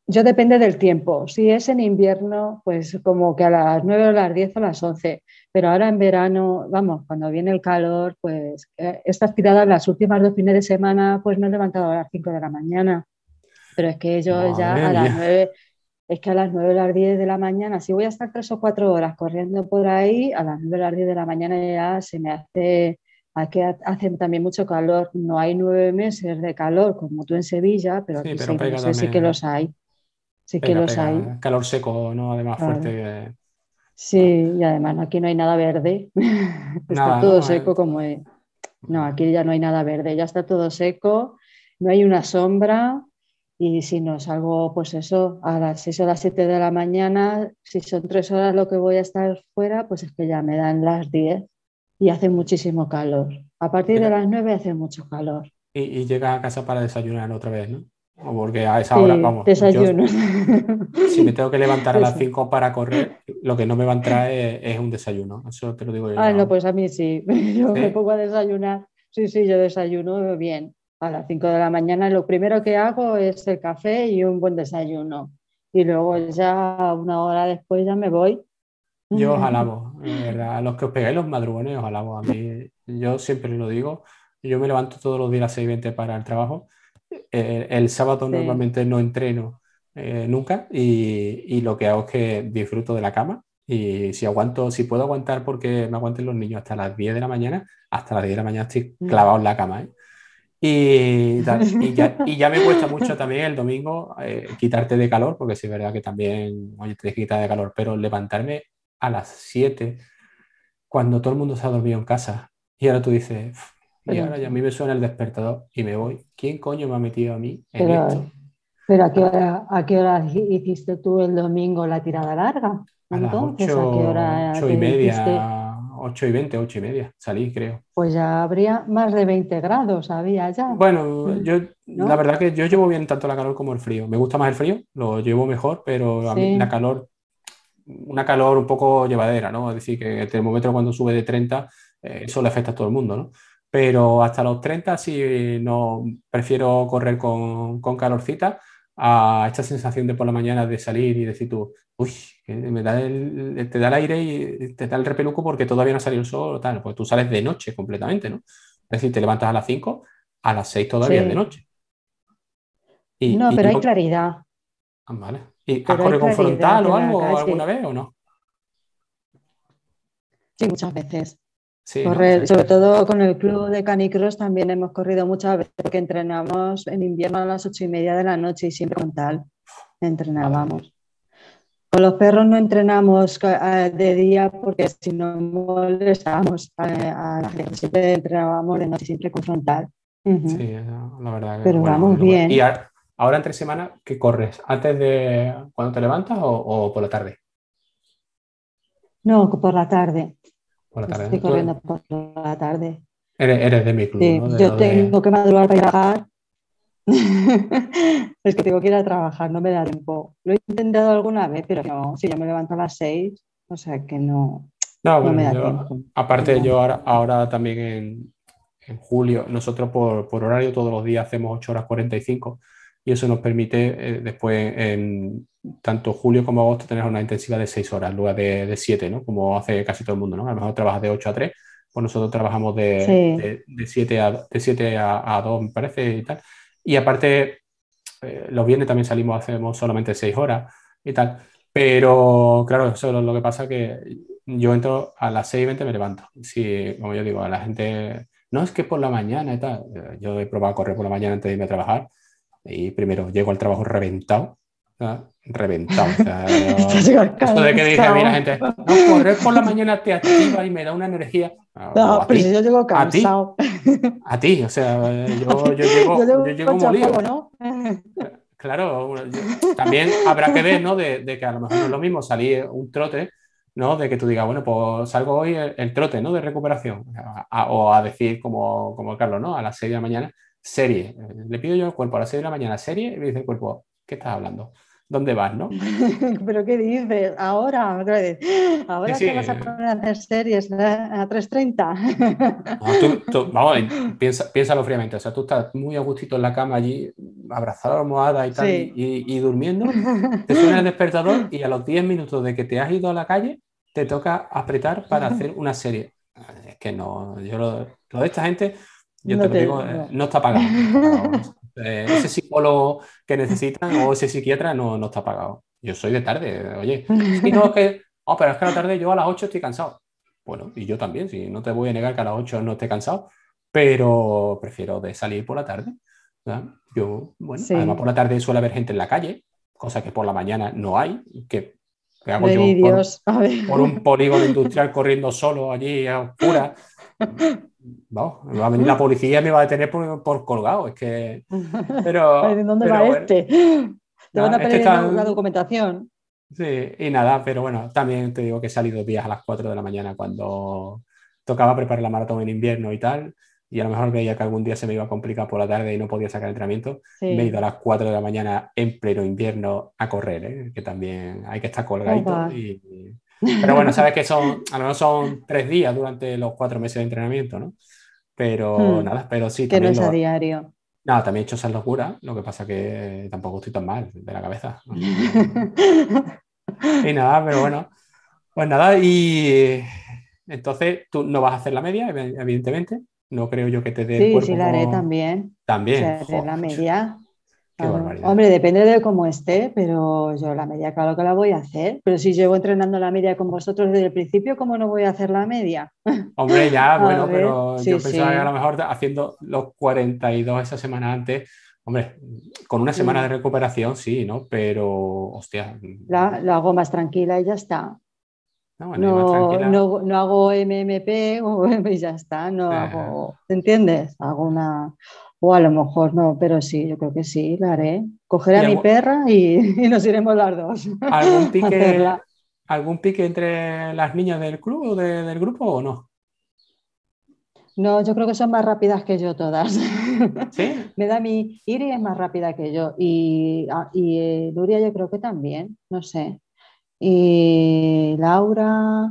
Yo depende del tiempo. Si es en invierno, pues como que a las 9 o las 10 o las 11. Pero ahora en verano, vamos, cuando viene el calor, pues eh, estas tiradas, las últimas dos fines de semana, pues me he levantado a las 5 de la mañana. Pero es que yo ya a las mía. 9, es que a las 9 o las 10 de la mañana, si voy a estar tres o cuatro horas corriendo por ahí, a las 9 o las 10 de la mañana ya se me hace, aquí ha- hace también mucho calor. No hay nueve meses de calor como tú en Sevilla, pero Sí, aquí pero pega meses sí que los hay. Sí que Pega, los pega, hay. calor seco, ¿no? Además Claro. fuerte. eh, Sí, y además aquí no hay nada verde. Está Nada, todo ¿no? seco Eh, como. No, aquí ya no hay nada verde, ya está todo seco, no hay una sombra y si no salgo, pues eso, a las 6 o las 7 de la mañana, si son tres horas lo que voy a estar fuera, pues es que ya me dan las 10 y hace muchísimo calor. A partir de las 9 hace mucho calor. Y, y llegas a casa para desayunar otra vez, ¿no? Porque a esa Sí, hora, vamos, yo desayuno. si me tengo que levantar a las Eso. 5 para correr, lo que no me va a entrar es, es un desayuno. Eso te lo digo yo. Ah, no, pues a mí sí. Yo me ¿Sí? pongo a desayunar. Sí, sí, yo desayuno bien. A las 5 de la mañana lo primero que hago es el café y un buen desayuno. Y luego ya una hora después ya me voy. Yo os alabo, de verdad. A los que os pegáis los madrugones, os alabo. A mí, yo siempre lo digo. Yo me levanto todos los días a las 6:20 para el trabajo. Eh, el sábado Sí. normalmente no entreno eh, nunca y, y lo que hago es que disfruto de la cama. Y si aguanto, si puedo aguantar porque me aguanten los niños hasta las 10 de la mañana, hasta las 10 de la mañana estoy Mm. clavado en la cama, ¿eh? Y, ya, y ya me cuesta mucho también el domingo quitarte de calor, porque sí es verdad que también, oye, te quita de calor, pero levantarme a las 7 cuando todo el mundo se ha dormido en casa y ahora tú dices, "Uf, y Pero- ahora ya a mí me suena el despertador y me voy. ¿Quién coño me ha metido a mí en Pero, esto? pero ¿a qué hora, a qué hora hiciste tú el domingo la tirada larga? A las 8, ¿a qué hora y te hiciste? media, 8 y 20, 8 y media, salí, creo. Pues ya habría más de 20 grados, había ya. Bueno, yo ¿No? la verdad que yo llevo bien tanto la calor como el frío. Me gusta más el frío, lo llevo mejor, pero a mí Sí. la calor, una calor un poco llevadera, ¿no? Es decir, que el termómetro cuando sube de 30, eh, eso le afecta a todo el mundo, ¿no? Pero hasta los 30 sí no prefiero correr con, con calorcita a esta sensación de por la mañana de salir y decir tú, uy, me da el, te da el aire y te da el repeluco porque todavía no ha salido el sol o tal. Pues tú sales de noche completamente, ¿no? Es decir, te levantas a las 5, a las 6 todavía Sí. es de noche. Y, no, y pero hay claridad. Ah, vale. ¿Y has corrido con frontal o algo calle. alguna vez o no? Sí, muchas veces. Correr, sobre todo con el club de Canicross también hemos corrido muchas veces porque entrenamos en invierno a las ocho y media de la noche y siempre con tal entrenábamos. Con los perros no entrenamos eh, de día porque si no molestábamos a, a la gente, siempre entrenábamos de noche, siempre con frontal. Sí, la verdad. Pero bueno, vamos bien. ¿Y ahora entre semana qué corres? ¿Antes de cuando te levantas o, o por la tarde? No, por la tarde. Por la tarde. Estoy corriendo por la tarde. Eres, eres de mi club, Sí, ¿no? De yo de- tengo que madrugar para ir a trabajar. es que tengo que ir a trabajar, no me da tiempo. Lo he intentado alguna vez, pero no, si yo me levanto a las seis, o sea que no, No, no bueno, me da yo- tiempo. aparte yo ahora, ahora también en, en julio, nosotros por, por horario todos los días hacemos 8 horas 45 y eso nos permite eh, después en tanto julio como agosto tener una intensidad de 6 horas en lugar de, de 7, ¿no? Como hace casi todo el mundo, ¿no? A lo mejor trabajas de 8 a 3, pues nosotros trabajamos de, 7 a, de a, 2, me parece, y tal. Y aparte, eh, los viernes también salimos, hacemos solamente 6 horas y tal. Pero claro, eso es lo que pasa que yo entro a las 6 y 20 me levanto. Si, como yo digo, a la gente, no es que por la mañana y tal. Yo he probado a correr por la mañana antes de irme a trabajar y primero llego al trabajo reventado reventado. O sea, esto de que dije a mí la gente, no, correr por la mañana te activa y me da una energía. No, pero si yo llego cansado. A ti, o sea, yo, yo llego, yo, llego molido. ¿no? Claro, también habrá que ver, ¿no? De, de, que a lo mejor no es lo mismo salir un trote, ¿no? De que tú digas, bueno, pues salgo hoy el, trote, ¿no? De recuperación. o a decir, como, como Carlos, ¿no? A las 6 de la mañana, serie. Le pido yo al cuerpo a las 6 de la mañana, serie, y me dice el cuerpo, ¿qué estás hablando? dónde vas, ¿no? ¿Pero qué dices? Ahora, otra vez. ¿Ahora te vas a poner a hacer series a 3.30? vamos, piensa, piénsalo fríamente. O sea, tú estás muy a gustito en la cama allí, abrazado a la almohada y tal, y, durmiendo, te suena el despertador y a los 10 minutos de que te has ido a la calle, te toca apretar para hacer una serie. Es que no, yo lo, de esta gente, yo te, lo digo, eh, no, está pagado. Eh, ese psicólogo que necesitan o ese psiquiatra no, no está pagado. Yo soy de tarde, oye. Y no, es que, oh, pero es que a la tarde yo a las 8 estoy cansado. Bueno, y yo también, si no te voy a negar que a las 8 no esté cansado, pero prefiero de salir por la tarde. Yo, bueno, además por la tarde suele haber gente en la calle, cosa que por la mañana no hay, que, hago yo por, un polígono industrial corriendo solo allí a oscuras. Vamos, va a venir la policía y me va a detener por, colgado. Es que. Pero. ¿Dónde va este? Te van a este pedir la documentación. Sí, y nada, pero bueno, también te digo que he salido días a las 4 de la mañana cuando tocaba preparar la maratón en invierno y tal, y a lo mejor veía que algún día se me iba a complicar por la tarde y no podía sacar entrenamiento. Me he ido a las 4 de la mañana en pleno invierno a correr, ¿eh? que también hay que estar colgadito. Y, pero bueno, sabes que son, a lo mejor son tres días durante los cuatro meses de entrenamiento, ¿no? Pero hmm. nada, pero sí. Que no es a diario. No, también he hecho esas locuras, lo que pasa que tampoco estoy tan mal de la cabeza. y nada, pero bueno. Pues nada, y entonces tú no vas a hacer la media, evidentemente. No creo yo que te dé. Sí, sí, la haré también. También. la media. Hombre, depende de cómo esté, pero yo la media, claro que la voy a hacer. Pero si llevo entrenando la media con vosotros desde el principio, ¿cómo no voy a hacer la media? Hombre, ya, bueno, pero yo pensaba que a lo mejor haciendo los 42 esa semana antes, hombre, con una semana de recuperación sí, ¿no? Pero, hostia. La, lo hago más tranquila y ya está. No, no, no, hago MMP y ya está, no hago, ¿entiendes? Hago una, o a lo mejor no, pero sí, yo creo que sí, la haré. Cogeré a mi perra y, nos iremos las dos. ¿Algún pique, ¿Algún pique entre las niñas del club o del grupo o no? No, yo creo que son más rápidas que yo todas. ¿Sí? Me da mi. Iri es más rápida que yo y, ah, y eh, Luria yo creo que también, no sé. Y Laura,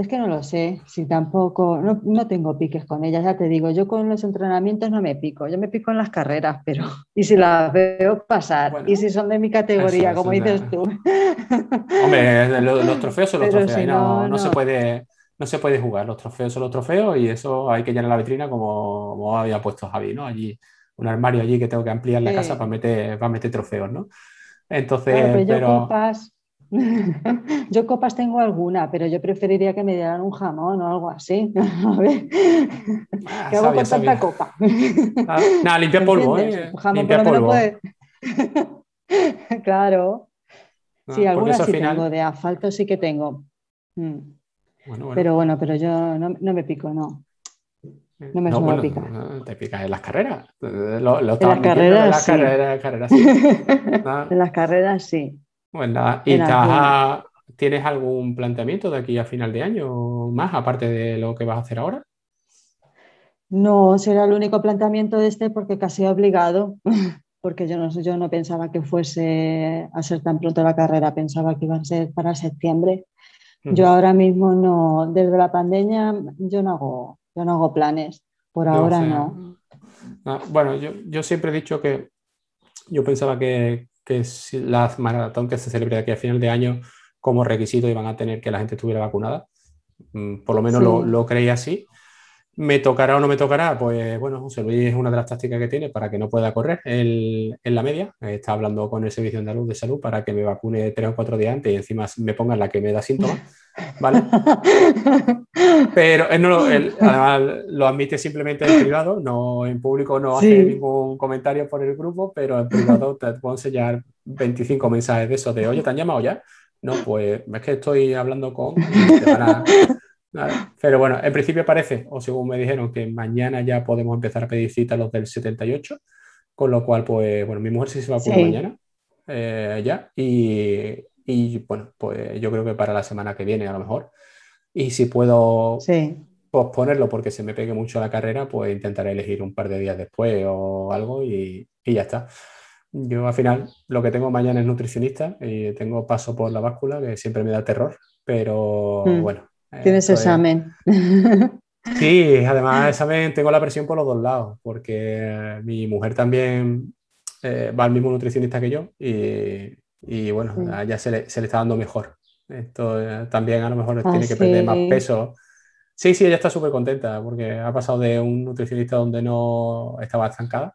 es que no lo sé, si tampoco, no, tengo piques con ellas, ya te digo, yo con los entrenamientos no me pico, yo me pico en las carreras, pero y si las veo pasar, y si son de mi categoría, como dices tú. Hombre, los, trofeos son los trofeos, no, no, se puede, no se puede jugar, los trofeos son los trofeos y eso hay que llenar la vitrina como, había puesto Javi, ¿no? Allí, un armario allí que tengo que ampliar la casa para meter, para meter trofeos, ¿no? Entonces, pero, Yo copas tengo alguna, pero yo preferiría que me dieran un jamón o algo así. A ver. Ah, ¿Qué hago con tanta copa? Ah, nada, limpia polvo, ¿eh? limpia polvo. claro. Ah, sí, alguna sí tengo, de asfalto sí que tengo. Mm. Pero bueno, pero yo no, me pico, no. No me suelo picar. Te picas en las carreras. Lo, en las carreras, en las carreras, sí. en las carreras sí. Pues nada, ¿y tienes algún planteamiento de aquí a final de año más, aparte de lo que vas a hacer ahora? No, será el único planteamiento de este porque casi obligado, porque yo no, yo no pensaba que fuese a ser tan pronto la carrera, pensaba que iba a ser para septiembre. Yo ahora mismo no, desde la pandemia yo no hago, yo no hago planes, por ahora no. Ah, bueno, yo, yo siempre he dicho que yo pensaba que, que las maratón que se celebre aquí a final de año como requisito iban a tener que la gente estuviera vacunada. mm, por lo menos lo, lo creí así. ¿Me tocará o no me tocará? Pues bueno, José Luis es una de las tácticas que tiene para que no pueda correr en la media. Está hablando con el Servicio Andaluz de Salud para que me vacune tres o cuatro días antes y encima me pongan la que me da síntomas. ¿Vale? Pero él, no, además lo admite simplemente en privado, no en público no hace ningún comentario por el grupo, pero en privado te puedo enseñar 25 mensajes de eso de, oye, ¿te han llamado ya? No, pues es que estoy hablando con... Pero bueno, en principio parece, o según me dijeron, que mañana ya podemos empezar a pedir cita los del 78, con lo cual, pues, bueno, mi mujer sí se va a mañana, eh, ya, y, y, bueno, pues yo creo que para la semana que viene a lo mejor. Y si puedo posponerlo porque se me pegue mucho la carrera, pues intentaré elegir un par de días después o algo y, y ya está. Yo al final lo que tengo mañana es nutricionista y tengo paso por la báscula, que siempre me da terror, pero mm. bueno, Tienes examen. Sí, además examen tengo la presión por los dos lados, porque mi mujer también eh, va al mismo nutricionista que yo y, bueno, ya se le, está dando mejor. Esto eh, también a lo mejor ah, tiene que perder más peso. Sí, sí, ella está súper contenta porque ha pasado de un nutricionista donde no estaba estancada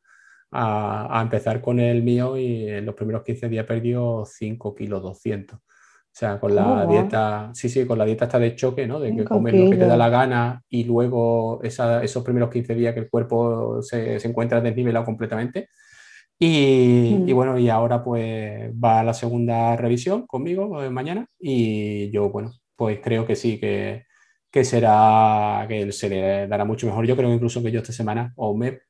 a, a, empezar con el mío y en los primeros 15 días perdió 5 kilos 200. O sea, con la dieta, sí, sí, con la dieta está de choque, ¿no? De que comes lo que te da la gana y luego esos primeros 15 días que el cuerpo se, se encuentra desnivelado completamente. Y, y, mm. bueno, y ahora pues va a la segunda revisión conmigo eh, mañana y yo, bueno, pues creo que sí, que, que será, que se le dará mucho mejor. Yo creo incluso que yo esta semana o me he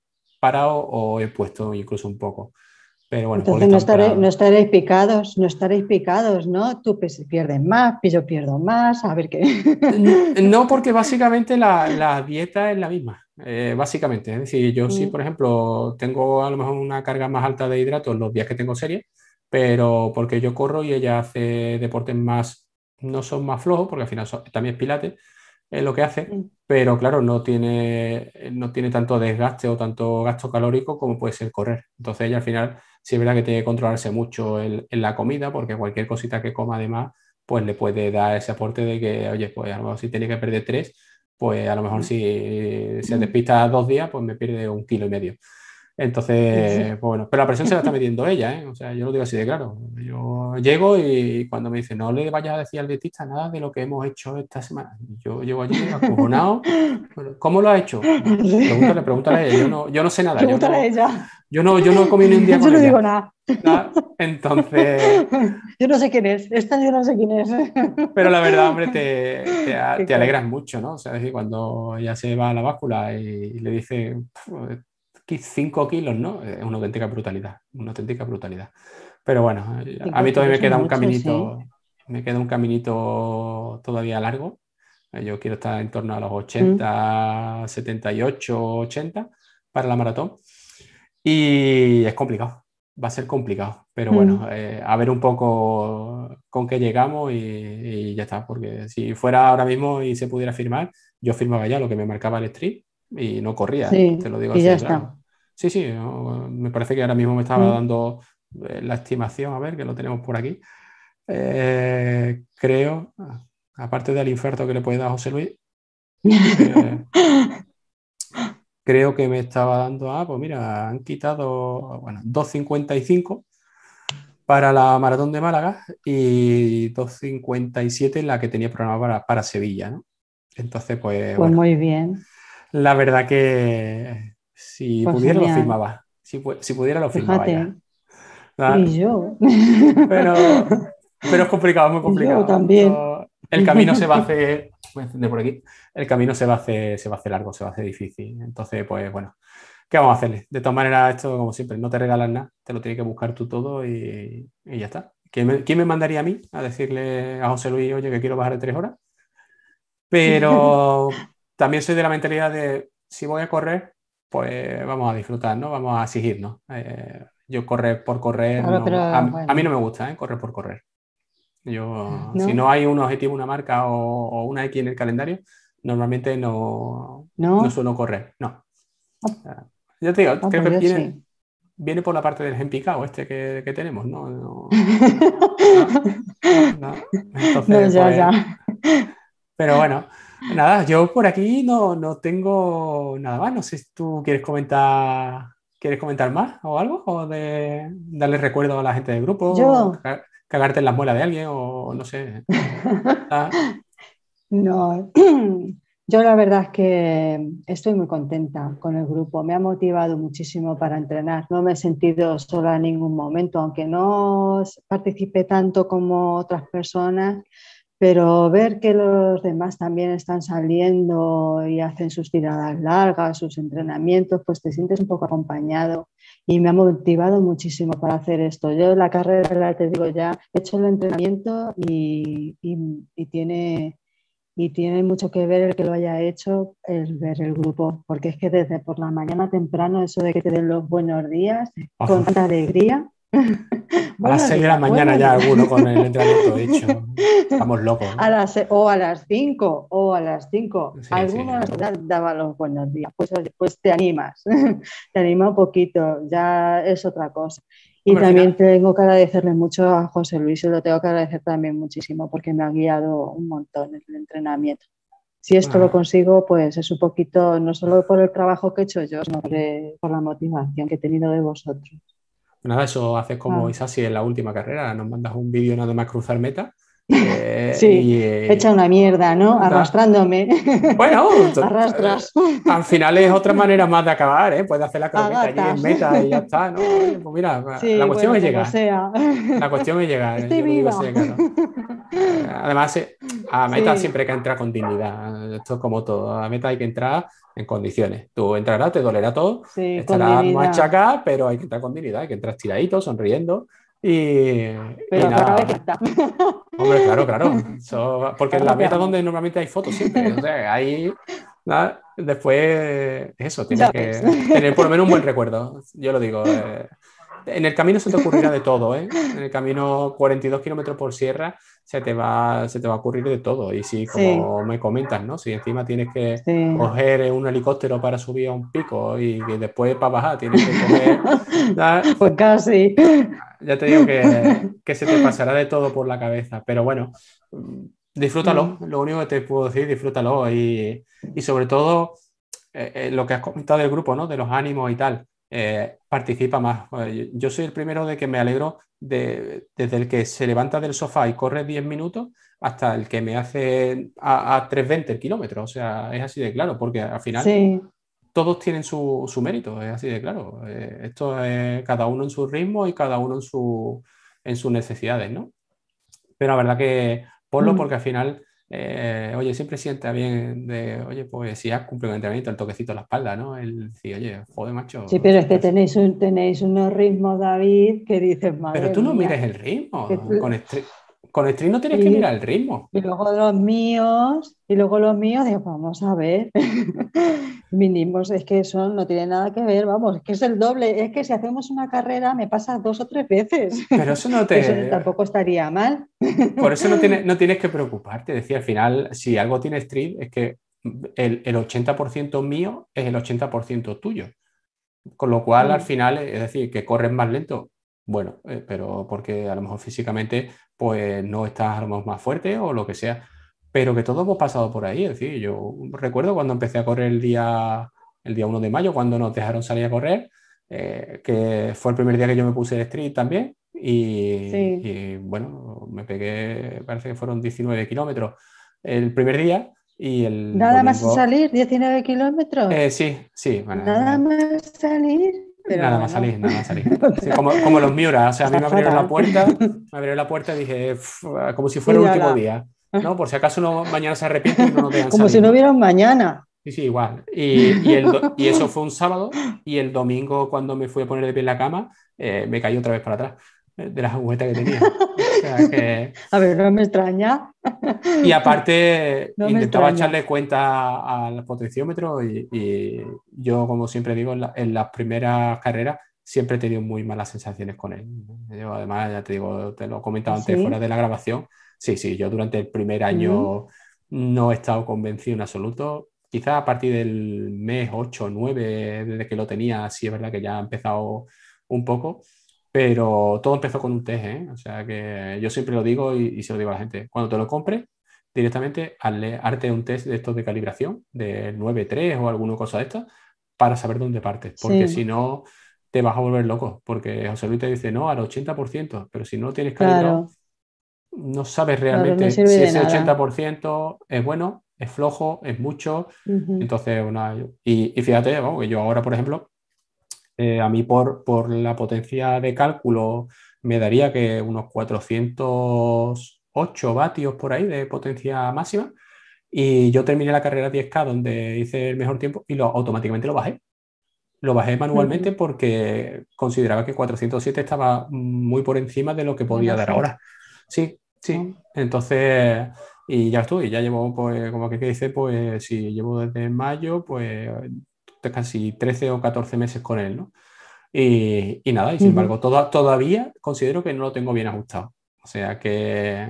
parado o he puesto incluso un poco. Entonces no, estaréis picados, no estaréis picados, ¿no? Tú pierdes más, yo pierdo más, a ver qué. no, porque básicamente la, dieta es la misma, eh, básicamente. Es decir, yo sí, mm. por ejemplo, tengo a lo mejor una carga más alta de hidratos los días que tengo serie, pero porque yo corro y ella hace deportes más, no son más flojos, porque al final también es pilates, es lo que hace, mm. pero claro, no tiene, no tiene tanto desgaste o tanto gasto calórico como puede ser correr. Entonces ella al final sí es verdad que tiene que controlarse mucho en, la comida, porque cualquier cosita que coma además, pues le puede dar ese aporte de que, oye, pues a lo mejor si tiene que perder tres, pues a lo mejor si se despista dos días, pues me pierde un kilo y medio. Entonces, pues bueno, pero la presión se la está metiendo ella, ¿eh? O sea, yo lo digo así de claro. Yo llego y cuando me dice, no le vayas a decir al dietista nada de lo que hemos hecho esta semana. Yo llego allí acojonado. ¿Cómo lo ha hecho? Pregúntale, pregúntale a ella. Yo no, yo no sé nada. Pregúntale a ella. Yo no, yo no comí ni un día con Yo no digo nada. Entonces. Yo no sé quién es. Esta yo no sé quién es. Pero la verdad, hombre, te, te, alegras mucho, ¿no? O sea, es decir, cuando ya se va a la báscula y le dice 5 kilos, ¿no? Es una auténtica brutalidad. Una auténtica brutalidad. Pero bueno, a mí todavía me queda un caminito. Me queda un caminito todavía largo. Yo quiero estar en torno a los 80, 78, 80 para la maratón. Y es complicado, va a ser complicado, pero mm. bueno, eh, a ver un poco con qué llegamos y, ya está, porque si fuera ahora mismo y se pudiera firmar, yo firmaba ya lo que me marcaba el street y no corría, te lo digo así. Sí, sí, me parece que ahora mismo me estaba mm. dando eh, la estimación, a ver, que lo tenemos por aquí. Eh, creo, aparte del infarto que le puede dar a José Luis, creo que me estaba dando, ah, pues mira, han quitado, bueno, 2.55 para la maratón de Málaga y 2.57 en la que tenía programada para, para, Sevilla, ¿no? Entonces, pues... Pues muy bien. La verdad que si pues pudiera lo firmaba. Si, pudiera lo firmaba ya. Y yo. Pero, pero es complicado, muy complicado. Yo también. El camino se va a hacer voy a encender por aquí, el camino se va, a hacer, se va a hacer largo, se va a hacer difícil. Entonces, pues bueno, ¿qué vamos a hacerle? De todas maneras, esto, como siempre, no te regalas nada, te lo tienes que buscar tú todo y, ya está. ¿Quién me, mandaría a mí a decirle a José Luis, oye, que quiero bajar de tres horas? Pero también soy de la mentalidad de, si voy a correr, pues vamos a disfrutar, ¿no? Vamos a exigirnos. Eh, yo correr por correr, a, mí no me gusta, ¿eh? Correr por correr. Yo, si no hay un objetivo, una marca o, una X en el calendario, normalmente no, no. suelo correr. No. Ah. Yo te digo, ah, creo pues que viene, por la parte del empicado este que, que tenemos, ¿no? no, Entonces, ya, pues, ya. Pero bueno, Nada, yo por aquí no, no tengo nada más. No sé si tú quieres comentar, quieres comentar más o algo, o de darle recuerdo a la gente del grupo, Yo. cagarte en la muela de alguien, o no sé. Ah, No, yo la verdad es que estoy muy contenta con el grupo. Me ha motivado muchísimo para entrenar. No me he sentido sola en ningún momento, aunque no participe tanto como otras personas, pero ver que los demás también están saliendo y hacen sus tiradas largas, sus entrenamientos, pues te sientes un poco acompañado y me ha motivado muchísimo para hacer esto. Yo la carrera, te digo ya, he hecho el entrenamiento y, y- y tiene, y tiene mucho que ver el que lo haya hecho, el ver el grupo, porque es que desde por la mañana temprano, eso de que te den los buenos días, con ojo, tanta alegría. a las 6 de la mañana ya alguno con el entrenamiento hecho. Estamos locos. ¿no? A las, o a las 5, o a las 5. Sí, Algunos sí. da- daban los buenos días. Pues, pues te animas, te anima un poquito, ya es otra cosa. Y Hombre, también tengo que agradecerle mucho a José Luis, y lo tengo que agradecer también muchísimo porque me ha guiado un montón en el entrenamiento. Si esto Ah. lo consigo, pues es un poquito, no solo por el trabajo que he hecho yo, sino por la motivación que he tenido de vosotros. Nada, eso haces como Ah. Isasi en la última carrera. Nos mandas un vídeo nada más cruzar meta. Eh, Sí, y, eh, Hecha una mierda, ¿no? Arrastrándome. Bueno, Arrastras. al final es otra manera más de acabar, ¿eh? Puedes hacer la croqueta allí en meta y ya está, ¿no? Oye, Pues mira, Sí, la cuestión bueno, es llegar. La cuestión es llegar. Estoy lo digo viva. claro. Eh, Además, eh, a meta Sí. siempre hay que entrar con dignidad. Esto es como todo. A meta hay que entrar en condiciones. Tú entrarás, te dolerá todo, Sí, estarás machacada, pero hay que entrar con dignidad. Hay que entrar tiradito, sonriendo. Y, Pero y nada. vez está. Hombre, claro, claro. Eso- porque en la meta donde normalmente hay fotos siempre. O sea, ahí nada, después eso, tienes que tener por lo menos un buen recuerdo. Yo lo digo. eh, en el camino se te ocurrirá de todo, ¿eh? En el camino 42 kilómetros por sierra se te va, se te va a ocurrir de todo. Y si, como me comentas, ¿no? Si encima tienes que Sí. coger un helicóptero para subir a un pico y que después para bajar tienes que coger. Pues casi. ya te digo que, que se te pasará de todo por la cabeza, pero bueno, disfrútalo, lo único que te puedo decir, disfrútalo y, y sobre todo eh, eh, lo que has comentado del grupo, ¿no? De los ánimos y tal, eh, participa más. Eh, Yo soy el primero de que me alegro de, desde el que se levanta del sofá y corre 10 minutos hasta el que me hace a, a 3.20 kilómetros, o sea, es así de claro, porque al final Sí. todos tienen su, su mérito, es así de claro. Eh, esto es cada uno en su ritmo y cada uno en, su, en sus necesidades, ¿no? Pero la verdad que ponlo Mm. porque al final, eh, oye, siempre sienta bien de, oye, pues si has cumplido un entrenamiento, el toquecito en la espalda, ¿no? El decir, oye, joder, macho. Sí, pero es que tenéis, un, tenéis unos ritmos, David, que dices, madre Pero tú no mires el ritmo. Con, con stream no tienes que mirar el ritmo. Y luego los míos, y luego los míos, digo, vamos a ver. Mínimos, es que eso no tiene nada que ver, vamos, es que es el doble. Es que si hacemos una carrera me pasa dos o tres veces. Pero eso no te. Eso tampoco estaría mal. Por eso no tienes, no tienes que preocuparte. Decía, al final, si algo tiene Street, es que el, el 80% mío es el 80% tuyo. Con lo cual, al final, es decir, que corres más lento. Bueno, eh, pero porque a lo mejor físicamente pues no estás a lo mejor más fuerte o lo que sea. Pero que todos hemos pasado por ahí. Es decir, yo recuerdo cuando empecé a correr el día, el día 1 de mayo, cuando nos dejaron salir a correr, eh, que fue el primer día que yo me puse el street también. Y, Sí. y, bueno, me pegué, parece que fueron 19 kilómetros el primer día y el Nada más salir, 19 kilómetros. Eh, sí, sí. bueno, Nada más salir. Pero nada más salir, nada más salir. Sí, como, como los Miura, o sea, a mí me abrieron la puerta, me abrieron la puerta y dije, "Uf, como si fuera el último día, ¿no? Por si acaso no, mañana se arrepienten y no nos dejan Como si salir, no un mañana. Sí, sí, igual. Y, y el do- y eso fue un sábado y el domingo cuando me fui a poner de pie en la cama, eh, me caí otra vez para atrás de las agujetas que tenía. O sea, que... A ver, no me extraña. Y aparte, No intentaba extraña. echarle cuenta al potenciómetro y, y yo, como siempre digo, en, la- en las primeras carreras siempre he tenido muy malas sensaciones con él. Yo, además, ya te digo, te lo he comentado antes ¿Sí? fuera de la grabación. Sí, sí, yo durante el primer año no he estado convencido en absoluto. Quizá a partir del mes 8 o 9, desde que lo tenía, sí es verdad que ya ha empezado un poco. Pero todo empezó con un test, ¿eh? O sea que yo siempre lo digo y, y se lo digo a la gente. Cuando te lo compres, directamente al arte un test de estos de calibración, de 9.3 o alguna cosa de estas, para saber dónde partes. Porque si no, te vas a volver loco. Porque José Luis te dice, no, al 80%, pero si no tienes calibrado, no sabes realmente si ese 80% es bueno, es flojo, es mucho. Entonces, y, fíjate, que yo ahora, por ejemplo, eh, a mí por, por la potencia de cálculo me daría que unos 408 vatios por ahí de potencia máxima. Y yo terminé la carrera 10K donde hice el mejor tiempo y lo, automáticamente lo bajé. Lo bajé manualmente porque consideraba que 407 estaba muy por encima de lo que podía dar ahora. Sí, sí. Entonces, y ya estoy, ya llevo, pues, como que dice, pues, si llevo desde mayo, pues casi 13 o 14 meses con él, ¿no? Y, nada, y sin embargo, todavía considero que no lo tengo bien ajustado. O sea que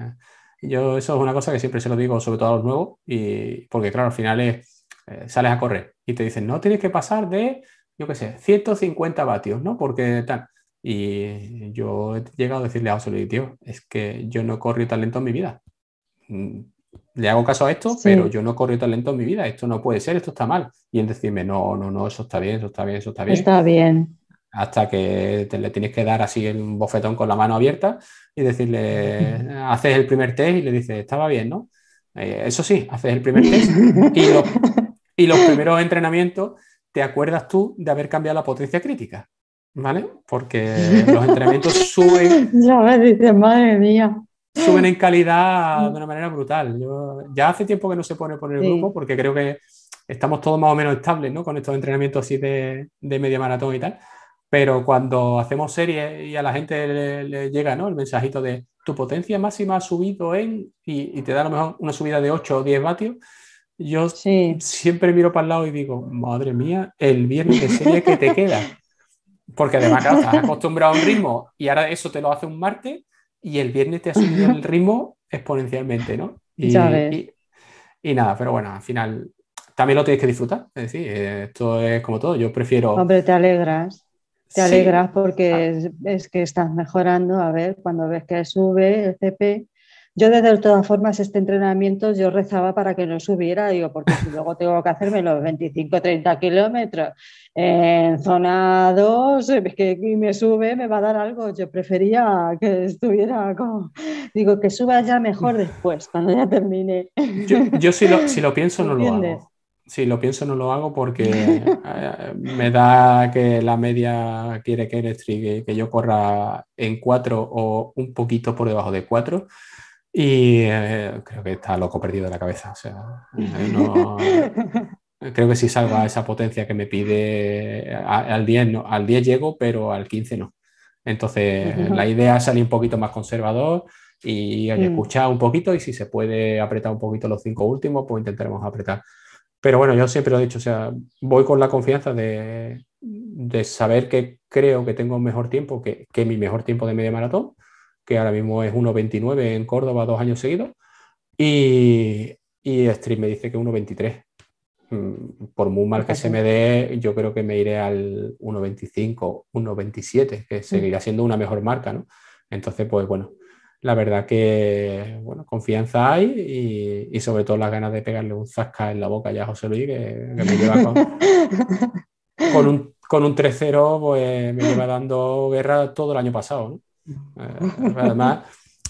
yo eso es una cosa que siempre se lo digo, sobre todo a los nuevos, y porque claro, al final es, eh, sales a correr y te dicen, no tienes que pasar de, yo qué sé, 150 vatios, ¿no? Porque tal. Y yo he llegado a decirle a José tío, es que yo no he corrido tan lento en mi vida. Le hago caso a esto, pero yo no he corrido tan lento en mi vida. Esto no puede ser, esto está mal. Y en decirme, no, no, no, eso está bien, eso está bien, eso está bien. Está bien hasta que te le tienes que dar así un bofetón con la mano abierta y decirle, haces el primer test y le dices, estaba bien, ¿no? Eh, eso sí, haces el primer test y, los primeros entrenamientos te acuerdas tú de haber cambiado la potencia crítica, ¿vale? Porque los entrenamientos suben. Ya me dices, madre mía. Suben en calidad de una manera brutal. ya hace tiempo que no se pone por el grupo porque creo que estamos todos más o menos estables, ¿no? Con estos entrenamientos así de, de media maratón y tal pero cuando hacemos series y a la gente le, llega ¿no? el mensajito de tu potencia máxima ha subido en, y, te da a lo mejor una subida de 8 o 10 vatios, yo siempre miro para el lado y digo, madre mía, el viernes de serie que te queda. Porque además, claro, estás acostumbrado a un ritmo y ahora eso te lo hace un martes y el viernes te ha subido el ritmo exponencialmente, ¿no? Y, y, nada, pero bueno, al final también lo tienes que disfrutar. Es decir, esto es como todo. Yo prefiero. Hombre, te alegras. Te alegras porque es, que estás mejorando, a ver, cuando ves que sube el CP. Yo de todas formas este entrenamiento yo rezaba para que no subiera, digo, porque si luego tengo que hacerme los 25, 30 kilómetros en zona 2, que me sube, me va a dar algo. Yo prefería que estuviera como, digo, que suba ya mejor después, cuando ya termine. Yo, si, lo, si lo pienso no lo hago. Si lo pienso no lo hago porque eh, me da que la media quiere que, que, que yo corra en 4 o un poquito por debajo de 4 y eh, creo que está loco perdido de la cabeza. O sea, creo que si salgo a esa potencia que me pide al 10, no, al 10 llego, pero al 15 no. Entonces, la idea es salir un poquito más conservador y mm. escuchar un poquito y si se puede apretar un poquito los cinco últimos, pues intentaremos apretar. Pero bueno, yo siempre lo he dicho, o sea, voy con la confianza de, saber que creo que tengo un mejor tiempo que, mi mejor tiempo de media maratón, que ahora mismo es 1.29 en Córdoba dos años seguidos, y, y Stream me dice que 1.23. Mm, por muy mal que se me dé, yo creo que me iré al 1.25, 1.27, que mm. seguirá siendo una mejor marca, ¿no? Entonces, pues bueno, la verdad que, bueno, confianza hay y, sobre todo las ganas de pegarle un zasca en la boca ya a José Luis, que, me lleva con, un, con un 3-0, pues me lleva dando guerra todo el año pasado. Además,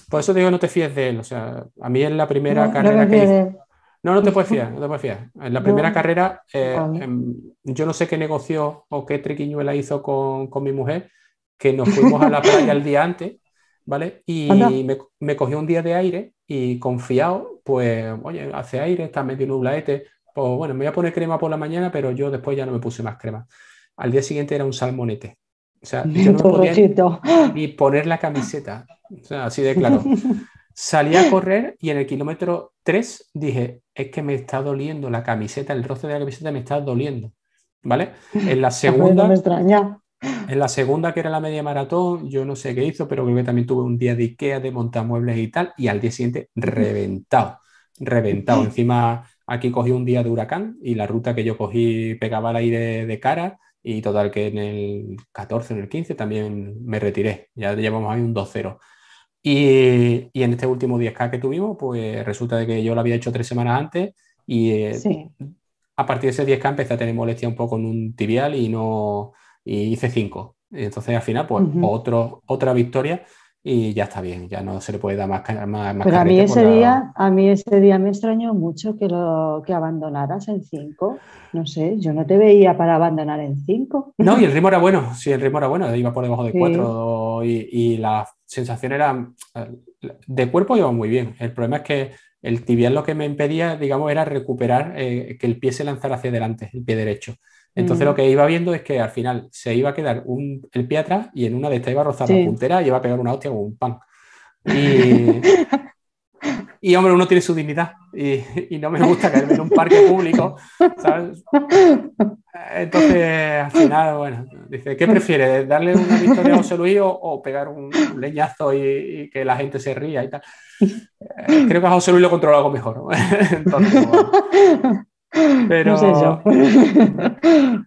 por eso digo, no te fíes de él. O sea, a mí en la primera carrera que hice... No, no te puedes fiar, no te puedes fiar. En la primera carrera, eh, em, yo no sé qué negocio o qué triquiñuela hizo con, con mi mujer, que nos fuimos a la playa el día antes ¿vale? Y me, me, cogió un día de aire y confiado, pues, oye, hace aire, está medio nublaete, pues bueno, me voy a poner crema por la mañana, pero yo después ya no me puse más crema. Al día siguiente era un salmonete. O sea, yo no podía ni poner la camiseta. O sea, así de claro. Salí a correr y en el kilómetro 3 dije, es que me está doliendo la camiseta, el roce de la camiseta me está doliendo. ¿Vale? En la segunda... me extraña. En la segunda, que era la media maratón, yo no sé qué hizo, pero creo que también tuve un día de Ikea, de montamuebles y tal, y al día siguiente reventado, reventado. Encima aquí cogí un día de huracán y la ruta que yo cogí pegaba el aire de cara y total que en el 14, en el 15 también me retiré. Ya llevamos ahí un 2-0. Y, y, en este último 10K que tuvimos, pues resulta de que yo lo había hecho tres semanas antes y eh, Sí. a partir de ese 10K empecé a tener molestia un poco en un tibial y no y hice 5. Entonces al final, pues Ujú. otro, otra victoria y ya está bien, ya no se le puede dar más, más, más Pero a mí ese la- día, a mí ese día me extrañó mucho que lo que abandonaras en 5. No sé, yo no te veía para abandonar en 5. No, y el ritmo era bueno, sí, el ritmo era bueno, iba por debajo de Sí. 4 y, y la sensación era, de cuerpo iba muy bien. El problema es que el tibial lo que me impedía, digamos, era recuperar eh, que el pie se lanzara hacia adelante, el pie derecho. Entonces lo que iba viendo es que al final se iba a quedar un- el pie atrás y en una de estas iba a rozar la Sí. puntera y iba a pegar una hostia con un pan. Y, y, hombre, uno tiene su dignidad y, y no me gusta caerme en un parque público, ¿sabes? Entonces, al final, bueno, dice, ¿qué prefiere? ¿Darle una victoria a José Luis o, o pegar un leñazo y, y que la gente se ría y tal? Eh, creo que a José Luis lo controla algo mejor. Entonces, bueno. Pero, No sé yo.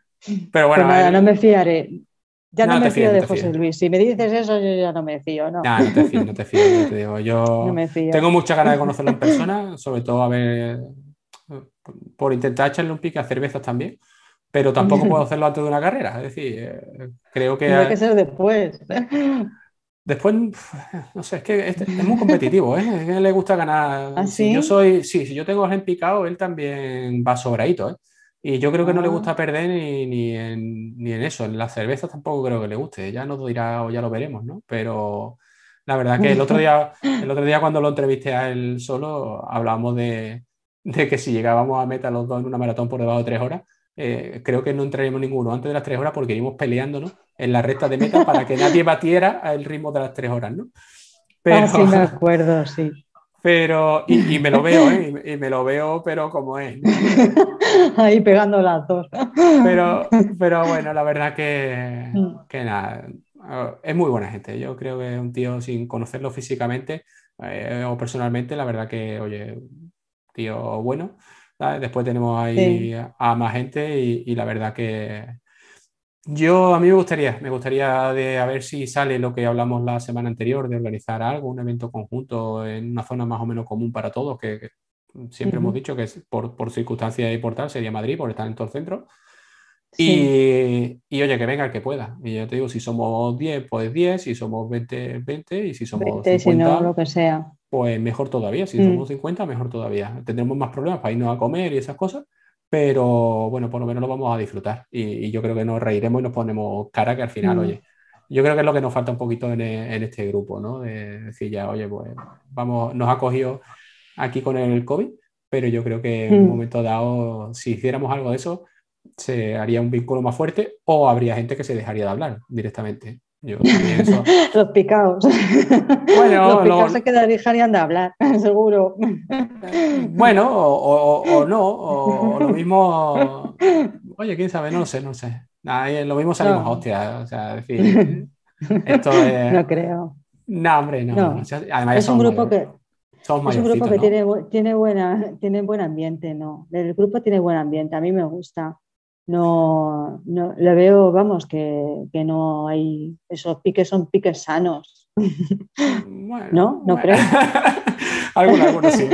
pero bueno, Pues nada, no me fiaré. Ya No, no, me fío no de José. Luis. Si me dices eso, yo ya no me fío, no. No te fío, no te fío, yo te digo. Yo No me fío. tengo muchas ganas de conocerlo en persona, sobre todo a ver, por intentar echarle un pique a cervezas también, pero tampoco puedo hacerlo antes de una carrera. Es decir, eh, creo que, Tiene que ser después. Después, no sé, es que es, es muy competitivo, ¿eh? Es que le gusta ganar. ¿Ah, Si sí? yo soy, sí, si yo tengo el picado, él también va sobradito, ¿eh? Y yo creo que no le Ah. gusta perder ni, ni en, ni en eso. En las cervezas tampoco creo que le guste. Ya nos dirá o ya lo veremos, ¿no? Pero la verdad que el otro día, el otro día cuando lo entrevisté a él solo, hablábamos de, de que si llegábamos a meta los dos en una maratón por debajo de tres horas, eh, creo que no entraríamos ninguno antes de las tres horas porque iríamos peleándonos en la recta de meta para que nadie batiera el ritmo de las tres horas, ¿no? Pero, Ah, sí, me acuerdo, sí. pero y, y me lo veo, ¿eh? Y, y me lo veo, pero como es. ¿no? Ahí pegando las dos. Pero, pero bueno, la verdad que, Mm. que nada, es muy buena gente. Yo creo que es un tío sin conocerlo físicamente eh, o personalmente, la verdad que, oye, tío bueno. ¿Sabes? Después tenemos ahí Sí. a más gente y, y la verdad que yo, a mí me gustaría, me gustaría de a ver si sale lo que hablamos la semana anterior, de organizar algo, un evento conjunto en una zona más o menos común para todos, que, que siempre hemos dicho que es por, por circunstancias y por tal sería Madrid, por estar en todo el centro. Sí. Y, y, oye, que venga el que pueda. Y ya te digo, si somos 10, pues 10, si somos 20, 20, y si somos 20, si 50, no, lo que sea. pues mejor todavía. Si Mm. somos 50, mejor todavía. Tendremos más problemas para irnos a comer y esas cosas, pero bueno, por lo menos lo vamos a disfrutar. Y, y yo creo que nos reiremos y nos ponemos cara que al final, Mm. oye, yo creo que es lo que nos falta un poquito en, e- en este grupo, ¿no? De decir ya, oye, pues vamos, nos ha cogido aquí con el COVID, pero yo creo que en un Mm. momento dado, si hiciéramos algo de eso, se haría un vínculo más fuerte o habría gente que se dejaría de hablar directamente. Yo también eso. Los picaos. Bueno, Los picaos luego- se quedarían de hablar, seguro. Bueno, o, o- o no, o, lo mismo. Oye, quién sabe, no lo sé, no lo sé. Lo mismo salimos No. hostias. O sea, es decir, esto es. No creo. No, hombre, no. Además, Es un grupo mayores- que, es un grupo que ¿no? tiene, tiene, buena, tiene buen ambiente, ¿no? El grupo tiene buen ambiente, a mí me gusta. No, no le veo, vamos, que, que no hay, esos piques son piques sanos. Bueno, ¿No? ¿No bueno. crees? algunos, algunos sí.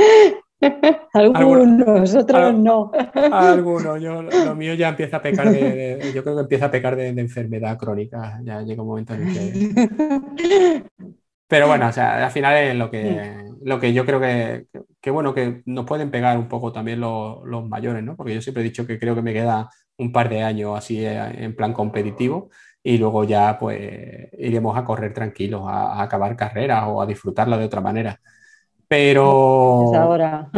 Algunos, otros algo- no. Algunos. Yo, lo mío ya empieza a pecar de, de- Yo creo que empieza a pecar de, de enfermedad crónica. Ya llega un momento en el que. Pero bueno, o sea, al final es lo que, lo que yo creo que, que, que, bueno, que nos pueden pegar un poco también los, los mayores, ¿no? Porque yo siempre he dicho que creo que me queda un par de años así eh, en plan competitivo y luego ya pues iremos a correr tranquilos, a, a acabar carreras o a disfrutarla de otra manera. Pero... Es ahora.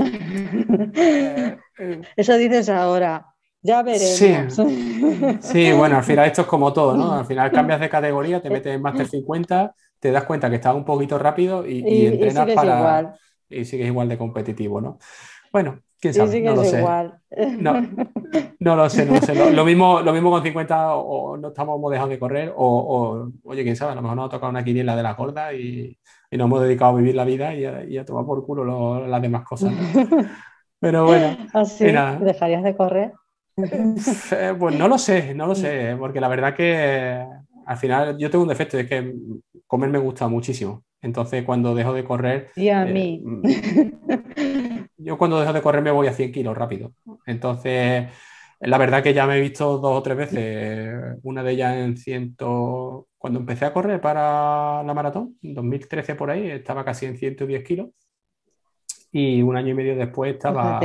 Eh, eh, Eso dices ahora. Ya veremos. Sí. Sí, bueno, al final esto es como todo, ¿no? Al final cambias de categoría, te metes en Master 50, te das cuenta que estás un poquito rápido y, y Y, y entrenas sigues para... igual. Y sigues igual de competitivo, ¿no? Bueno, quién sabe, no lo sé. igual. No, no lo sé, no lo sé. Lo, lo mismo, lo mismo con 50 o, o no estamos hemos dejado de correr o, o, oye, quién sabe, a lo mejor nos ha tocado una quiniela de la gorda y, y nos hemos dedicado a vivir la vida y a, y a tomar por culo lo- las demás cosas. ¿no? Pero bueno, Así. ¿dejarías de correr? Eh, Pues no lo sé, no lo sé, porque la verdad que al final yo tengo un defecto, es que comer me gusta muchísimo. Entonces, cuando dejo de correr... Y a mí. yo cuando dejo de correr me voy a 100 kilos rápido. Entonces, la verdad que ya me he visto dos o tres veces, una de ellas en ciento... Cuando empecé a correr para la maratón, en 2013 por ahí, estaba casi en 110 kilos. Y un año y medio después estaba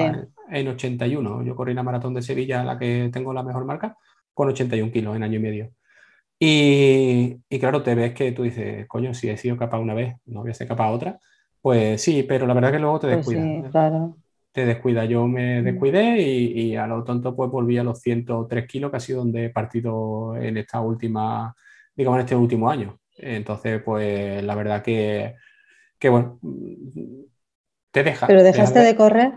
en 81. Yo corrí la maratón de Sevilla, la que tengo la mejor marca, con 81 kilos en año y medio. Y, claro, te ves que tú dices, coño, si he sido capaz una vez, no voy a ser capaz otra. Pues sí, pero la verdad que luego te pues descuida. Te descuida. Yo me mm. descuidé y, a lo tonto pues volví a los 103 kilos, que ha sido donde he partido en esta última, digamos, en este último año. Entonces, pues la verdad que, que bueno, te deja. ¿Pero dejaste de correr?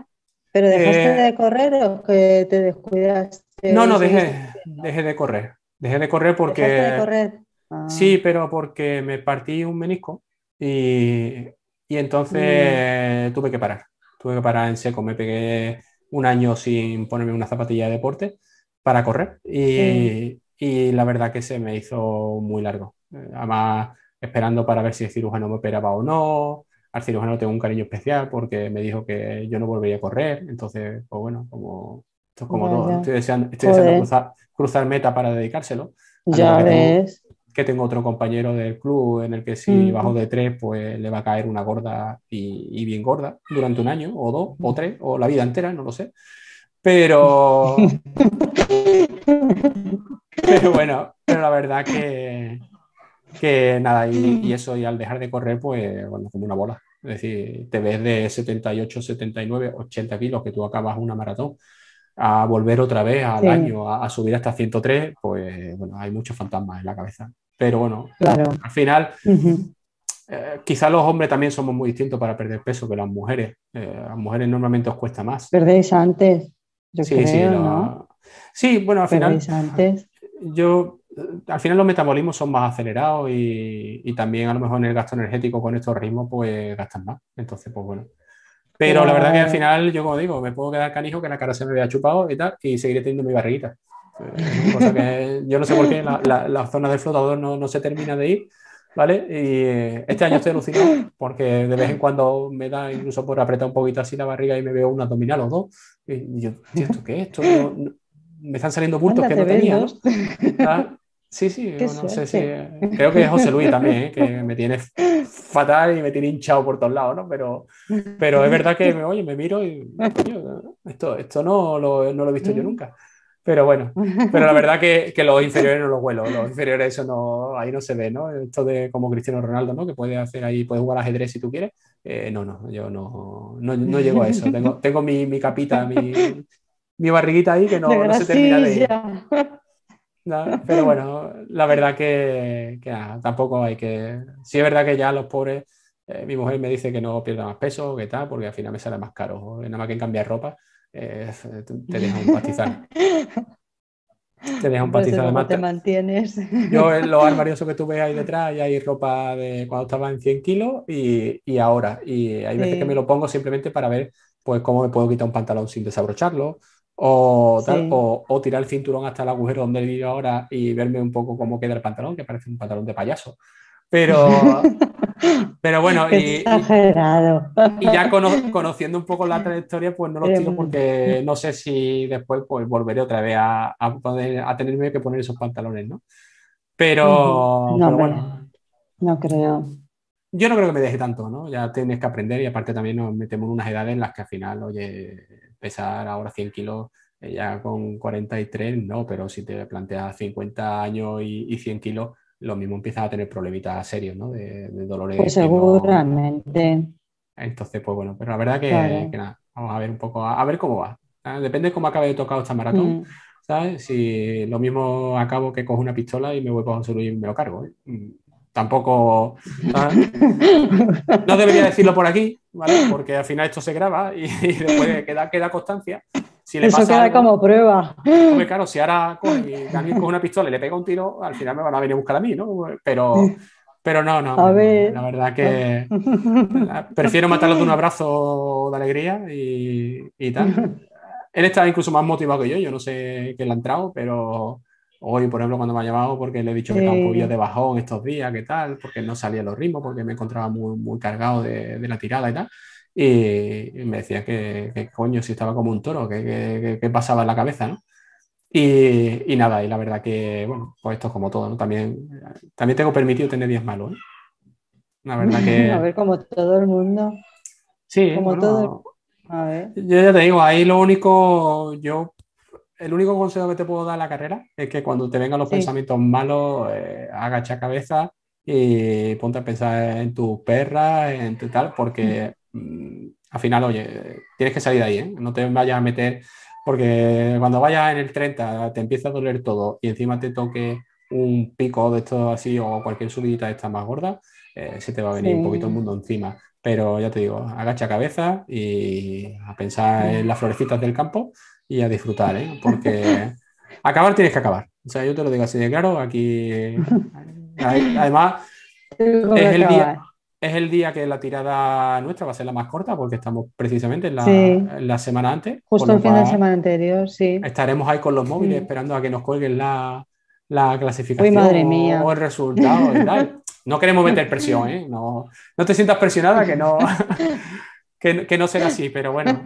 ¿Pero dejaste eh, de correr o que te descuidaste? No, no, dejé, dejé de correr. Dejé de correr porque... De correr? Sí, ah. pero porque me partí un menisco y, y entonces mm. tuve que parar. Tuve que parar en seco. Me pegué un año sin ponerme una zapatilla de deporte para correr y, y la verdad que se me hizo muy largo. Además, esperando para ver si el cirujano me operaba o no. Al cirujano tengo un cariño especial porque me dijo que yo no volvería a correr. Entonces, pues bueno, como esto es como todo. Estoy deseando, cruzar, meta para dedicárselo. Ya ves. Que tengo otro compañero del club en el que si bajo de tres, pues le va a caer una gorda y, bien gorda durante un año, o dos, o tres, o la vida entera, no lo sé. Pero. pero bueno, pero la verdad que, que nada, y, eso, y al dejar de correr, pues, bueno, como una bola. Es decir, te ves de 78, 79, 80 kilos que tú acabas una maratón a volver otra vez al año, a, subir hasta 103, pues bueno, hay muchos fantasmas en la cabeza. Pero bueno, al final, eh, quizás los hombres también somos muy distintos para perder peso que las mujeres. Eh, a las mujeres normalmente os cuesta más. Perdéis antes, yo sí, creo, sí, ¿no? sí, bueno, al final. Antes? Yo al final los metabolismos son más acelerados y, también a lo mejor en el gasto energético con estos ritmos pues gastan más. Entonces, pues bueno. Pero la verdad que al final, yo como digo, me puedo quedar canijo que la cara se me vea chupado y tal, y seguiré teniendo mi barriguita. yo no sé por qué la, la, zona del flotador no, no, se termina de ir, ¿vale? Y eh, este año estoy alucinado porque de vez en cuando me da incluso por apretar un poquito así la barriga y me veo un abdominal o dos. Y yo, ¿esto qué es? Esto me están saliendo bultos que no tenía. ¿no? Sí, sí, no sé si. Creo que es José Luis también, ¿eh? que me tiene fatal y me tiene hinchado por todos lados, ¿no? Pero, pero es verdad que, oye, me miro y. esto, esto no, lo, no lo he visto yo nunca. Pero bueno, pero la verdad que, que, los inferiores no los vuelo, los inferiores eso no, ahí no se ve, ¿no? Esto de como Cristiano Ronaldo, ¿no? Que puede hacer ahí, puede jugar ajedrez si tú quieres. Eh, no, no, yo no, no, no, llego a eso. Tengo, tengo mi, mi capita, mi, mi barriguita ahí que no, no se termina de ir pero bueno, la verdad que, tampoco hay que... Sí es verdad que ya los pobres, eh, mi mujer me dice que no pierda más peso, que tal, porque al final me sale más caro. Nada más que cambiar ropa, eh, te deja un pastizal. te deja un pastizal. Además, te mantienes. Yo en los armarios que tú ves ahí detrás, ya hay ropa de cuando estaba en 100 kilos y, y ahora. Y hay veces que me lo pongo simplemente para ver pues cómo me puedo quitar un pantalón sin desabrocharlo o, tal, o, tirar el cinturón hasta el agujero donde vivo ahora y verme un poco cómo queda el pantalón, que parece un pantalón de payaso. Pero, pero bueno, y, y, ya conociendo un poco la trayectoria, pues no lo tiro porque no sé si después pues volveré otra vez a, a, poder, a tenerme que poner esos pantalones, ¿no? Pero, no, bueno. No creo. Yo no creo que me deje tanto, ¿no? Ya tienes que aprender y aparte también nos metemos en unas edades en las que al final, oye, pesar ahora 100 kilos eh, ya con 43, no, pero si te planteas 50 años y, 100 kilos, lo mismo empiezas a tener problemitas serios, ¿no? De, dolores. Pues seguramente. Entonces, pues bueno, pero la verdad que, nada, vamos a ver un poco, a, ver cómo va. Depende de cómo acabe de tocar esta maratón. Mm. ¿sabes? Si lo mismo acabo que cojo una pistola y me voy para José Luis y me lo cargo. ¿eh? Tampoco. No debería decirlo por aquí, ¿vale? Porque al final esto se graba y, después queda, queda constancia. Si le Eso queda como prueba. Hombre, claro, si ahora coge, alguien con una pistola y le pega un tiro, al final me van a venir a buscar a mí, ¿no? Pero, pero no, no. A ver. La verdad que prefiero matarlo de un abrazo de alegría y, y tal. Él está incluso más motivado que yo, yo no sé qué le ha entrado, pero Hoy, por ejemplo, cuando me ha llamado, porque le he dicho que estaba un poquillo de bajón estos días, qué tal, porque no salía los ritmos, porque me encontraba muy, muy cargado de, de la tirada y tal. Y me decía que, que, coño, si estaba como un toro, que, que pasaba en la cabeza, ¿no? Y, y, nada, y la verdad que, bueno, pues esto es como todo, ¿no? También, también tengo permitido tener días malos, ¿eh? La verdad que... A ver, como todo el mundo. Sí, como todo. A ver. Yo ya te digo, ahí lo único, yo el único consejo que te puedo dar en la carrera es que cuando te vengan los pensamientos malos, eh, agacha cabeza y ponte a pensar en tu perra, en tu tal, porque mm, al final, oye, tienes que salir de ahí, ¿eh? No te vayas a meter, porque cuando vayas en el 30 te empieza a doler todo y encima te toque un pico de esto así o cualquier subidita esta más gorda, eh, se te va a venir un poquito el mundo encima. Pero ya te digo, agacha cabeza y a pensar en las florecitas del campo y a disfrutar, ¿eh? porque acabar tienes que acabar. O sea, yo te lo digo así de claro, aquí además es el, día, es el día que la tirada nuestra va a ser la más corta porque estamos precisamente en la, semana antes. Justo el fin de semana anterior, sí. Estaremos ahí con los móviles esperando a que nos cuelguen la, la clasificación madre mía. o el resultado y tal. No queremos meter presión, ¿eh? No, no te sientas presionada que no, que, que no será así, pero bueno.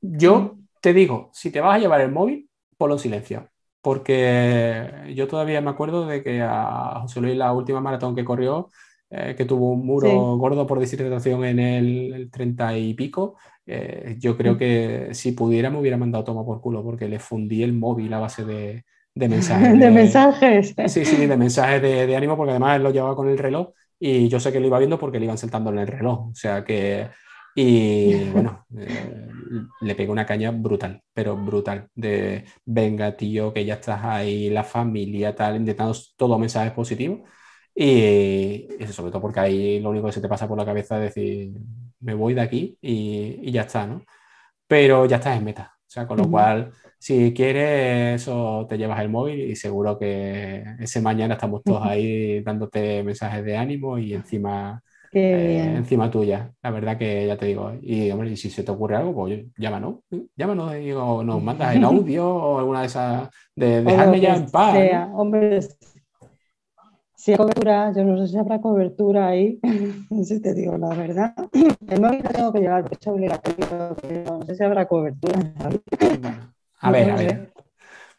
Yo te digo, si te vas a llevar el móvil, ponlo en silencio. Porque yo todavía me acuerdo de que a José Luis, la última maratón que corrió, eh, que tuvo un muro gordo por disertación en el, 30 y pico, eh, yo creo mm. que si pudiera me hubiera mandado toma por culo porque le fundí el móvil a base de, mensajes. De, mensajes. Sí, sí, de mensajes de, de, ánimo porque además él lo llevaba con el reloj y yo sé que lo iba viendo porque le iban saltando en el reloj. O sea que y bueno, eh, le pego una caña brutal, pero brutal. De venga, tío, que ya estás ahí, la familia, tal, intentando todos mensajes positivos. Y eso, sobre todo porque ahí lo único que se te pasa por la cabeza es decir, me voy de aquí y, y ya está, ¿no? Pero ya estás en meta. O sea, con lo cual, si quieres, eso te llevas el móvil y seguro que ese mañana estamos todos ahí dándote mensajes de ánimo y encima eh, encima tuya. La verdad que ya te digo. Y hombre, si se te ocurre algo, pues llámanos. Llámanos y nos mandas el audio o alguna de esas. De dejarme ya en paz. Hombre, si hay cobertura, yo no sé si habrá cobertura ahí. No sé si te digo la verdad. Lo tengo que llevar porque es obligatorio, pero no sé si habrá cobertura. a ver, a ver.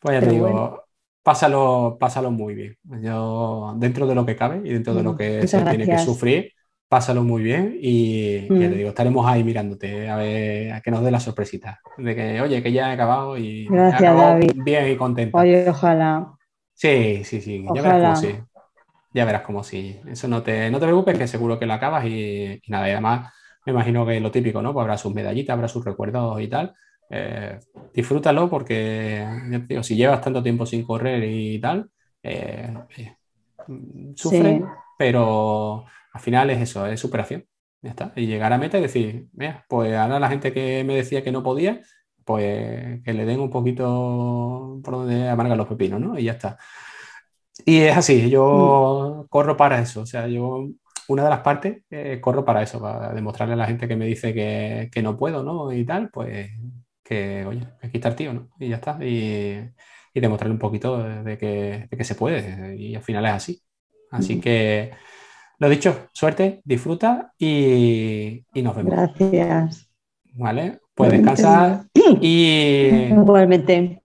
Pues ya te digo. Pásalo, pásalo muy bien. Yo, dentro de lo que cabe y dentro de lo que se tiene que sufrir, pásalo muy bien y ya te mm. digo, estaremos ahí mirándote a ver a que nos dé la sorpresita de que, oye, que ya he acabado y bien y contento. Oye, ojalá. Sí, sí, sí, ya verás cómo sí. Ya verás cómo sí. Eso no te, no te preocupes, que seguro que lo acabas y, nada, y además me imagino que lo típico, ¿no? Pues habrá sus medallitas, habrá sus recuerdos y tal. Eh, disfrútalo porque, ya te digo, si llevas tanto tiempo sin correr y tal, eh, eh sufre, pero al final es eso, es superación. Ya está. Y llegar a meta y decir, mira, pues ahora la gente que me decía que no podía, pues que le den un poquito por donde amargan los pepinos, ¿no? Y ya está. Y es así, yo mm. corro para eso. O sea, yo, una de las partes, eh, corro para eso, para demostrarle a la gente que me dice que, que, no puedo, ¿no? Y tal, pues que, oye, aquí está el tío, ¿no? Y ya está. Y, y demostrarle un poquito de que, de que, se puede. Y al final es así. Así que lo dicho, suerte, disfruta y, nos vemos. Gracias. Vale, pues descansar y. Igualmente.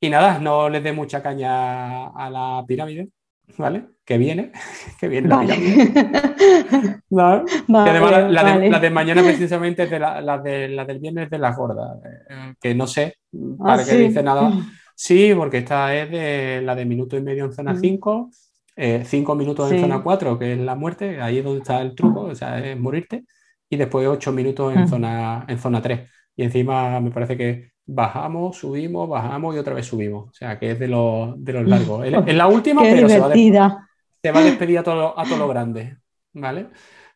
Y nada, no les dé mucha caña a la pirámide, ¿vale? Que viene, que viene la pirámide. la, de, mañana precisamente es de la, de, la del viernes de las gordas, eh, que no sé para ah, qué dice nada. Sí, porque esta es de la de minuto y medio en zona 5 eh, cinco minutos en zona 4, que es la muerte, ahí es donde está el truco, o sea, es morirte, y después ocho minutos en, mm. zona, en zona 3. Y encima me parece que bajamos, subimos, bajamos y otra vez subimos. O sea, que es de, los, de los largos. Es, la última, pero se va, a despedir a todo, a todo lo grande. ¿Vale?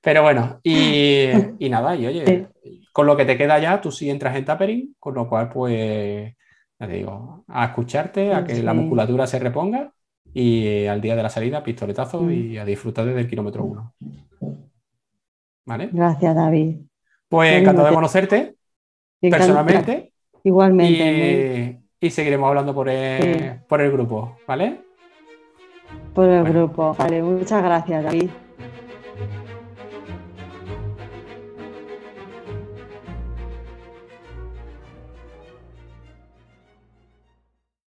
Pero bueno, y, y nada, y oye, con lo que te queda ya, tú sí entras en tapering, con lo cual, pues, ya te digo, a escucharte, a que la musculatura se reponga y al día de la salida, pistoletazo mm. y a disfrutar desde el kilómetro uno. ¿Vale? Gracias, David. Pues encantado de conocerte personalmente. Igualmente. y seguiremos hablando por el, por el grupo, ¿vale? Por el grupo. Vale, muchas gracias, David.